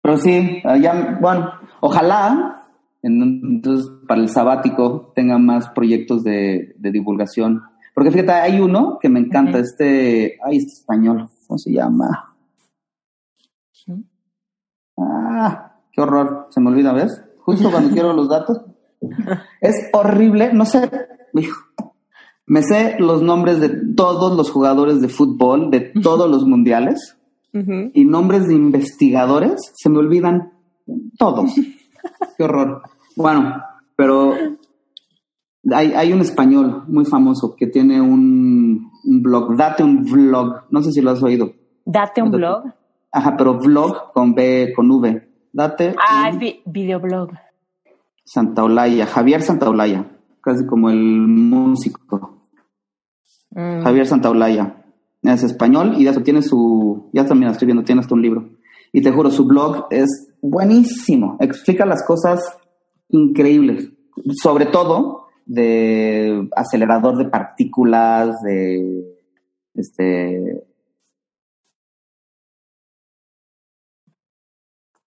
Pero sí, ya, bueno, ojalá entonces para el sabático tenga más proyectos de, de divulgación porque fíjate, hay uno que me encanta, este, ay, este español, ¿cómo se llama? Ah, qué horror, se me olvida, ¿ves? Justo cuando quiero los datos. Es horrible, no sé, hijo. Me sé los nombres de todos los jugadores de fútbol, de todos los mundiales, y nombres de investigadores, se me olvidan todos. Qué horror. Bueno, pero hay, hay un español muy famoso que tiene un, blog, Date un Vlog, no sé si lo has oído. Date un blog. Ajá, pero vlog con B, con V. Date. Ah, videoblog. Santaolalla, Javier Santaolalla, casi como el músico. Mm. Javier Santaolalla. Es español y ya tiene su, ya también escribiendo, tiene hasta un libro. Y te juro, su blog es buenísimo. Explica las cosas increíbles. Sobre todo, de acelerador de partículas, de este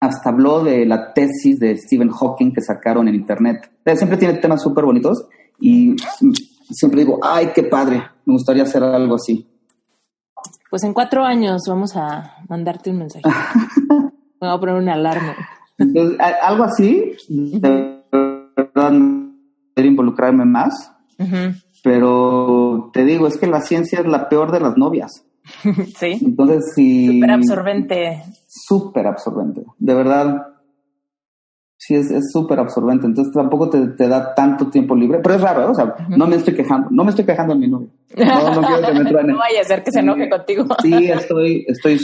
hasta habló de la tesis de Stephen Hawking que sacaron en internet. Siempre tiene temas súper bonitos y siempre digo, ay, qué padre, me gustaría hacer algo así. Pues en cuatro años vamos a mandarte un mensaje. Voy a poner una alarma. Entonces, algo así, de verdad involucrarme más, pero te digo, es que la ciencia es la peor de las novias. sí. Entonces, sí. Súper absorbente. Súper absorbente. De verdad, sí, es súper absorbente. Entonces, tampoco te, da tanto tiempo libre. Pero es raro, ¿eh? O sea, no me estoy quejando. No me estoy quejando a mi novia. No, no quiero que me truene. no vaya a ser que se enoje contigo. sí, estoy, estoy,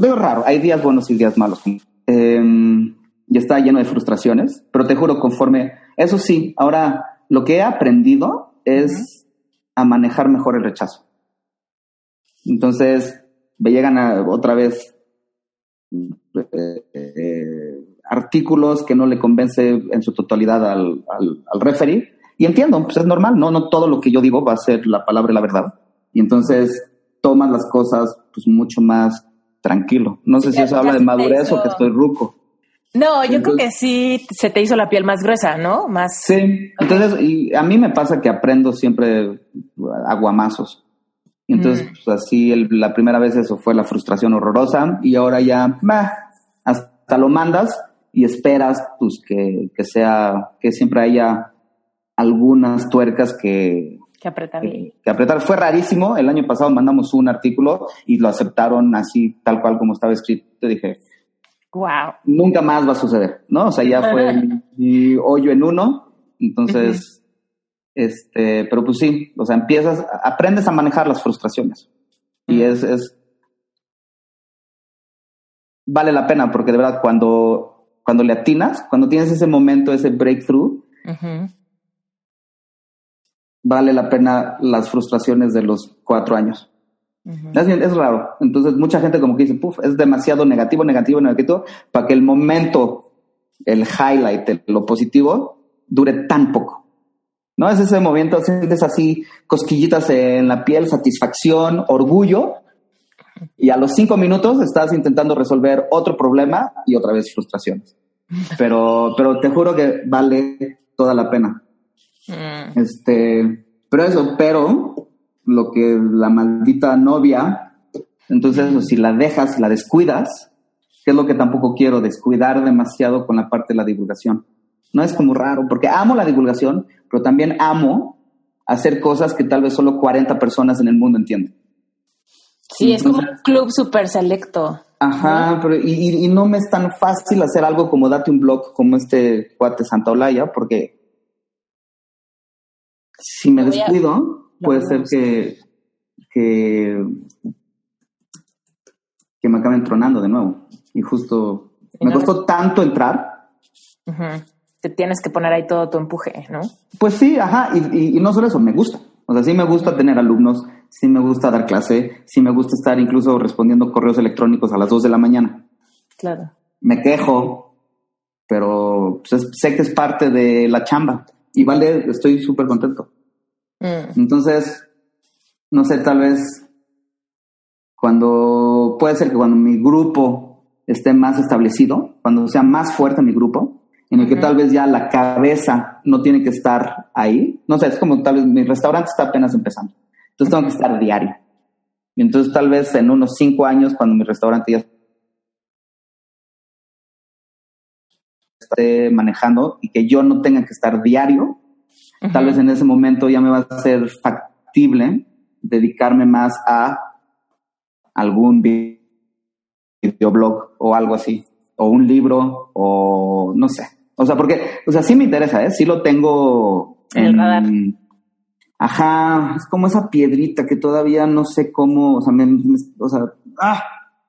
Veo raro. Hay días buenos y días malos. Eh, y está lleno de frustraciones, pero te juro, conforme, eso sí, ahora lo que he aprendido es a manejar mejor el rechazo. Entonces, me llegan a, otra vez eh, eh, artículos que no le convence en su totalidad al, al, al referee, y entiendo, pues es normal, no, no todo lo que yo digo va a ser la palabra y la verdad. Y entonces tomas las cosas pues mucho más tranquilo. No sé si eso habla de madurez o que estoy ruco. No, yo creo que sí se te hizo la piel más gruesa, ¿no? Más. Sí. Entonces, y a mí me pasa que aprendo siempre aguamazos. Y entonces, mm. pues así, la primera vez eso fue la frustración horrorosa y ahora ya, bah, hasta lo mandas y esperas, pues que, que sea, que siempre haya algunas tuercas que, que apretar. Que, que, apretar. Fue rarísimo. El año pasado mandamos un artículo y lo aceptaron así, tal cual como estaba escrito. Dije, Wow. Nunca más va a suceder, ¿no? O sea, ya fue mi, hoyo en uno, entonces, este, pero pues sí, o sea, empiezas, aprendes a manejar las frustraciones y es, es, vale la pena porque de verdad cuando, cuando le atinas, cuando tienes ese momento, ese breakthrough, vale la pena las frustraciones de los cuatro años. Es, es, raro. Entonces, mucha gente como que dice, puf, es demasiado negativo, negativo, negativo, para que el momento, el highlight, lo positivo, dure tan poco. ¿No? Es ese momento, sientes así cosquillitas en la piel, satisfacción, orgullo, y a los cinco minutos estás intentando resolver otro problema y otra vez frustraciones. Pero, pero te juro que vale toda la pena. Mm. Este, pero eso, pero lo que la maldita novia, entonces si la dejas, la descuidas, que es lo que tampoco quiero, descuidar demasiado con la parte de la divulgación. No es como raro, porque amo la divulgación, pero también amo hacer cosas que tal vez solo 40 personas en el mundo entienden. Sí, es como un club súper selecto. Ajá, pero y, y, no me es tan fácil hacer algo como date un blog como este cuate Santa Olaya, porque si me descuido, puede ser que, que, que me acaben tronando de nuevo. Y justo me costó tanto entrar. Te tienes que poner ahí todo tu empuje, ¿no? Pues sí, ajá, y, y no solo eso, me gusta. O sea, sí me gusta tener alumnos sí me gusta dar clase, sí me gusta estar incluso respondiendo correos electrónicos a las 2 de la mañana. Claro. Me quejo, pero pues, sé que es parte de la chamba y vale, estoy súper contento. Mm. Entonces, no sé, tal vez cuando, puede ser que cuando mi grupo esté más establecido, cuando sea más fuerte mi grupo, en el que tal vez ya la cabeza no tiene que estar ahí, no sé, es como tal vez mi restaurante está apenas empezando. Entonces tengo que estar diario. Y entonces tal vez en unos cinco años, cuando mi restaurante ya esté manejando y que yo no tenga que estar diario, tal vez en ese momento ya me va a ser factible dedicarme más a algún videoblog o algo así, o un libro, o no sé. O sea, porque, o sea, sí me interesa, ¿eh? Sí lo tengo en, el radar. Ajá, es como esa piedrita que todavía no sé cómo, o sea, me, o sea, ah,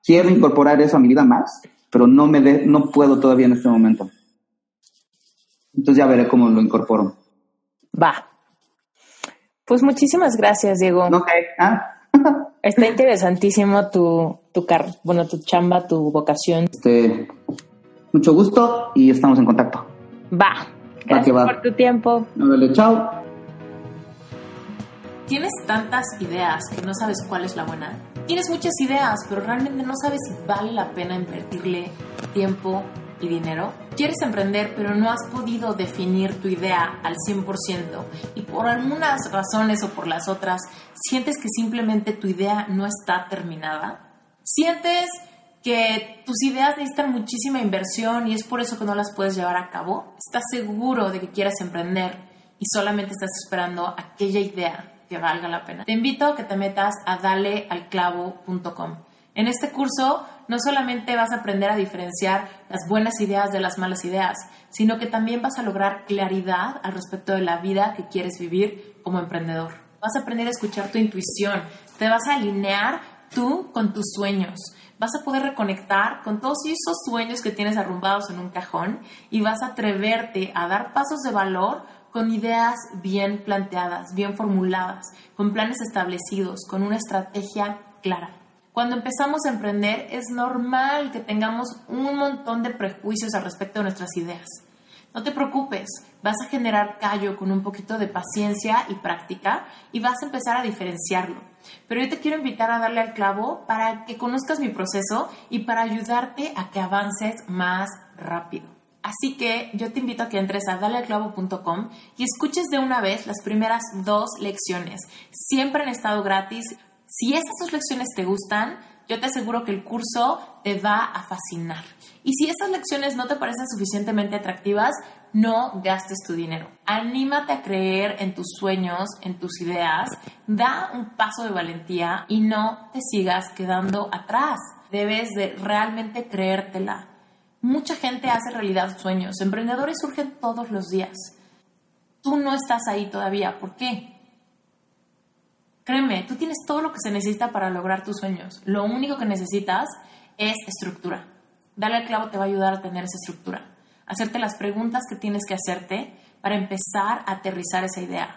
quiero incorporar eso a mi vida más, pero no me de, no puedo todavía en este momento. Entonces ya veré cómo lo incorporo. Va. Pues muchísimas gracias, Diego. Ok, ah. Está interesantísimo tu, tu car bueno, tu chamba, tu vocación. Este, mucho gusto y estamos en contacto. Va. Gracias por tu tiempo. Dale, chao. ¿Tienes tantas ideas que no sabes cuál es la buena? Tienes muchas ideas, pero realmente no sabes si vale la pena invertirle tiempo y dinero. Quieres emprender, pero no has podido definir tu idea al 100% y por algunas razones o por las otras, sientes que simplemente tu idea no está terminada. Sientes que tus ideas necesitan muchísima inversión y es por eso que no las puedes llevar a cabo. Estás seguro de que quieres emprender y solamente estás esperando aquella idea que valga la pena. Te invito a que te metas a dalealclavo.com. En este curso no solamente vas a aprender a diferenciar las buenas ideas de las malas ideas, sino que también vas a lograr claridad al respecto de la vida que quieres vivir como emprendedor. Vas a aprender a escuchar tu intuición, te vas a alinear tú con tus sueños, vas a poder reconectar con todos esos sueños que tienes arrumbados en un cajón y vas a atreverte a dar pasos de valor con ideas bien planteadas, bien formuladas, con planes establecidos, con una estrategia clara. Cuando empezamos a emprender es normal que tengamos un montón de prejuicios al respecto de nuestras ideas. No te preocupes, vas a generar callo con un poquito de paciencia y práctica y vas a empezar a diferenciarlo. Pero yo te quiero invitar a darle al clavo para que conozcas mi proceso y para ayudarte a que avances más rápido. Así que yo te invito a que entres a dalealclavo.com y escuches de una vez las primeras dos lecciones. Siempre han estado gratis. Si estas dos lecciones te gustan, yo te aseguro que el curso te va a fascinar. Y si estas lecciones no te parecen suficientemente atractivas, no gastes tu dinero. Anímate a creer en tus sueños, en tus ideas. Da un paso de valentía y no te sigas quedando atrás. Debes de realmente creértela Mucha gente hace realidad sueños. Emprendedores surgen todos los días. Tú no estás ahí todavía. ¿Por qué? Créeme, tú tienes todo lo que se necesita para lograr tus sueños. Lo único que necesitas es estructura. Dale al clavo te va a ayudar a tener esa estructura. Hacerte las preguntas que tienes que hacerte para empezar a aterrizar esa idea.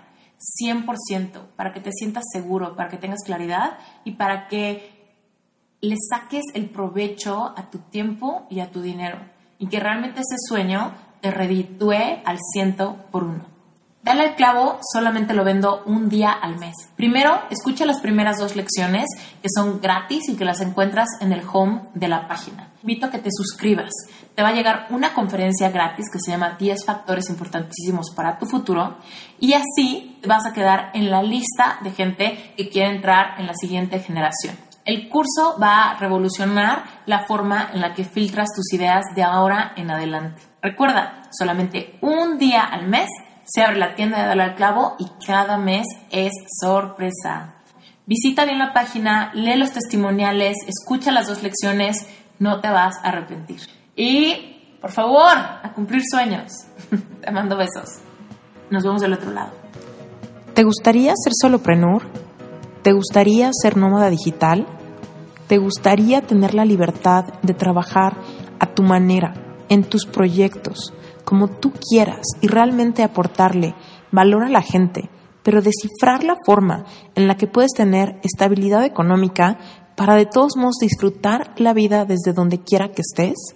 100%, para que te sientas seguro, para que tengas claridad y para que le saques el provecho a tu tiempo y a tu dinero y que realmente ese sueño te reditúe al ciento por uno. Dale al clavo solamente lo vendo un día al mes. Primero, escucha las primeras dos lecciones que son gratis y que las encuentras en el home de la página. Invito a que te suscribas. Te va a llegar una conferencia gratis que se llama 10 factores importantísimos para tu futuro y así vas a quedar en la lista de gente que quiere entrar en la siguiente generación. El curso va a revolucionar la forma en la que filtras tus ideas de ahora en adelante. Recuerda, solamente un día al mes se abre la tienda de Dale al Clavo y cada mes es sorpresa. Visita bien la página, lee los testimoniales, escucha las dos lecciones, no te vas a arrepentir. Y, por favor, a cumplir sueños. te mando besos. Nos vemos del otro lado. ¿Te gustaría ser soloprenur? ¿Te gustaría ser nómada digital? ¿Te gustaría tener la libertad de trabajar a tu manera, en tus proyectos? Como tú quieras y realmente aportarle valor a la gente, pero descifrar la forma en la que puedes tener estabilidad económica para de todos modos disfrutar la vida desde donde quiera que estés,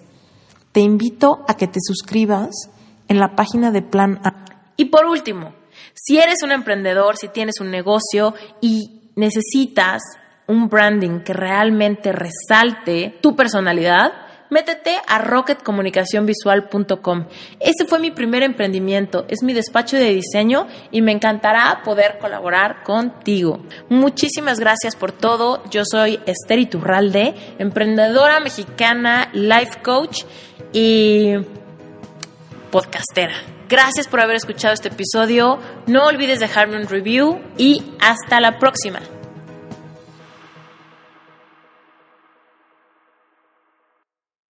te invito a que te suscribas en la página de Plan A. Y por último, si eres un emprendedor, si tienes un negocio y necesitas un branding que realmente resalte tu personalidad, métete a rocketcomunicacionvisual.com. Ese fue mi primer emprendimiento, es mi despacho de diseño y me encantará poder colaborar contigo. Muchísimas gracias por todo. Yo soy Esther Iturralde, emprendedora mexicana, life coach y podcastera. Gracias por haber escuchado este episodio. No olvides dejarme un review y hasta la próxima.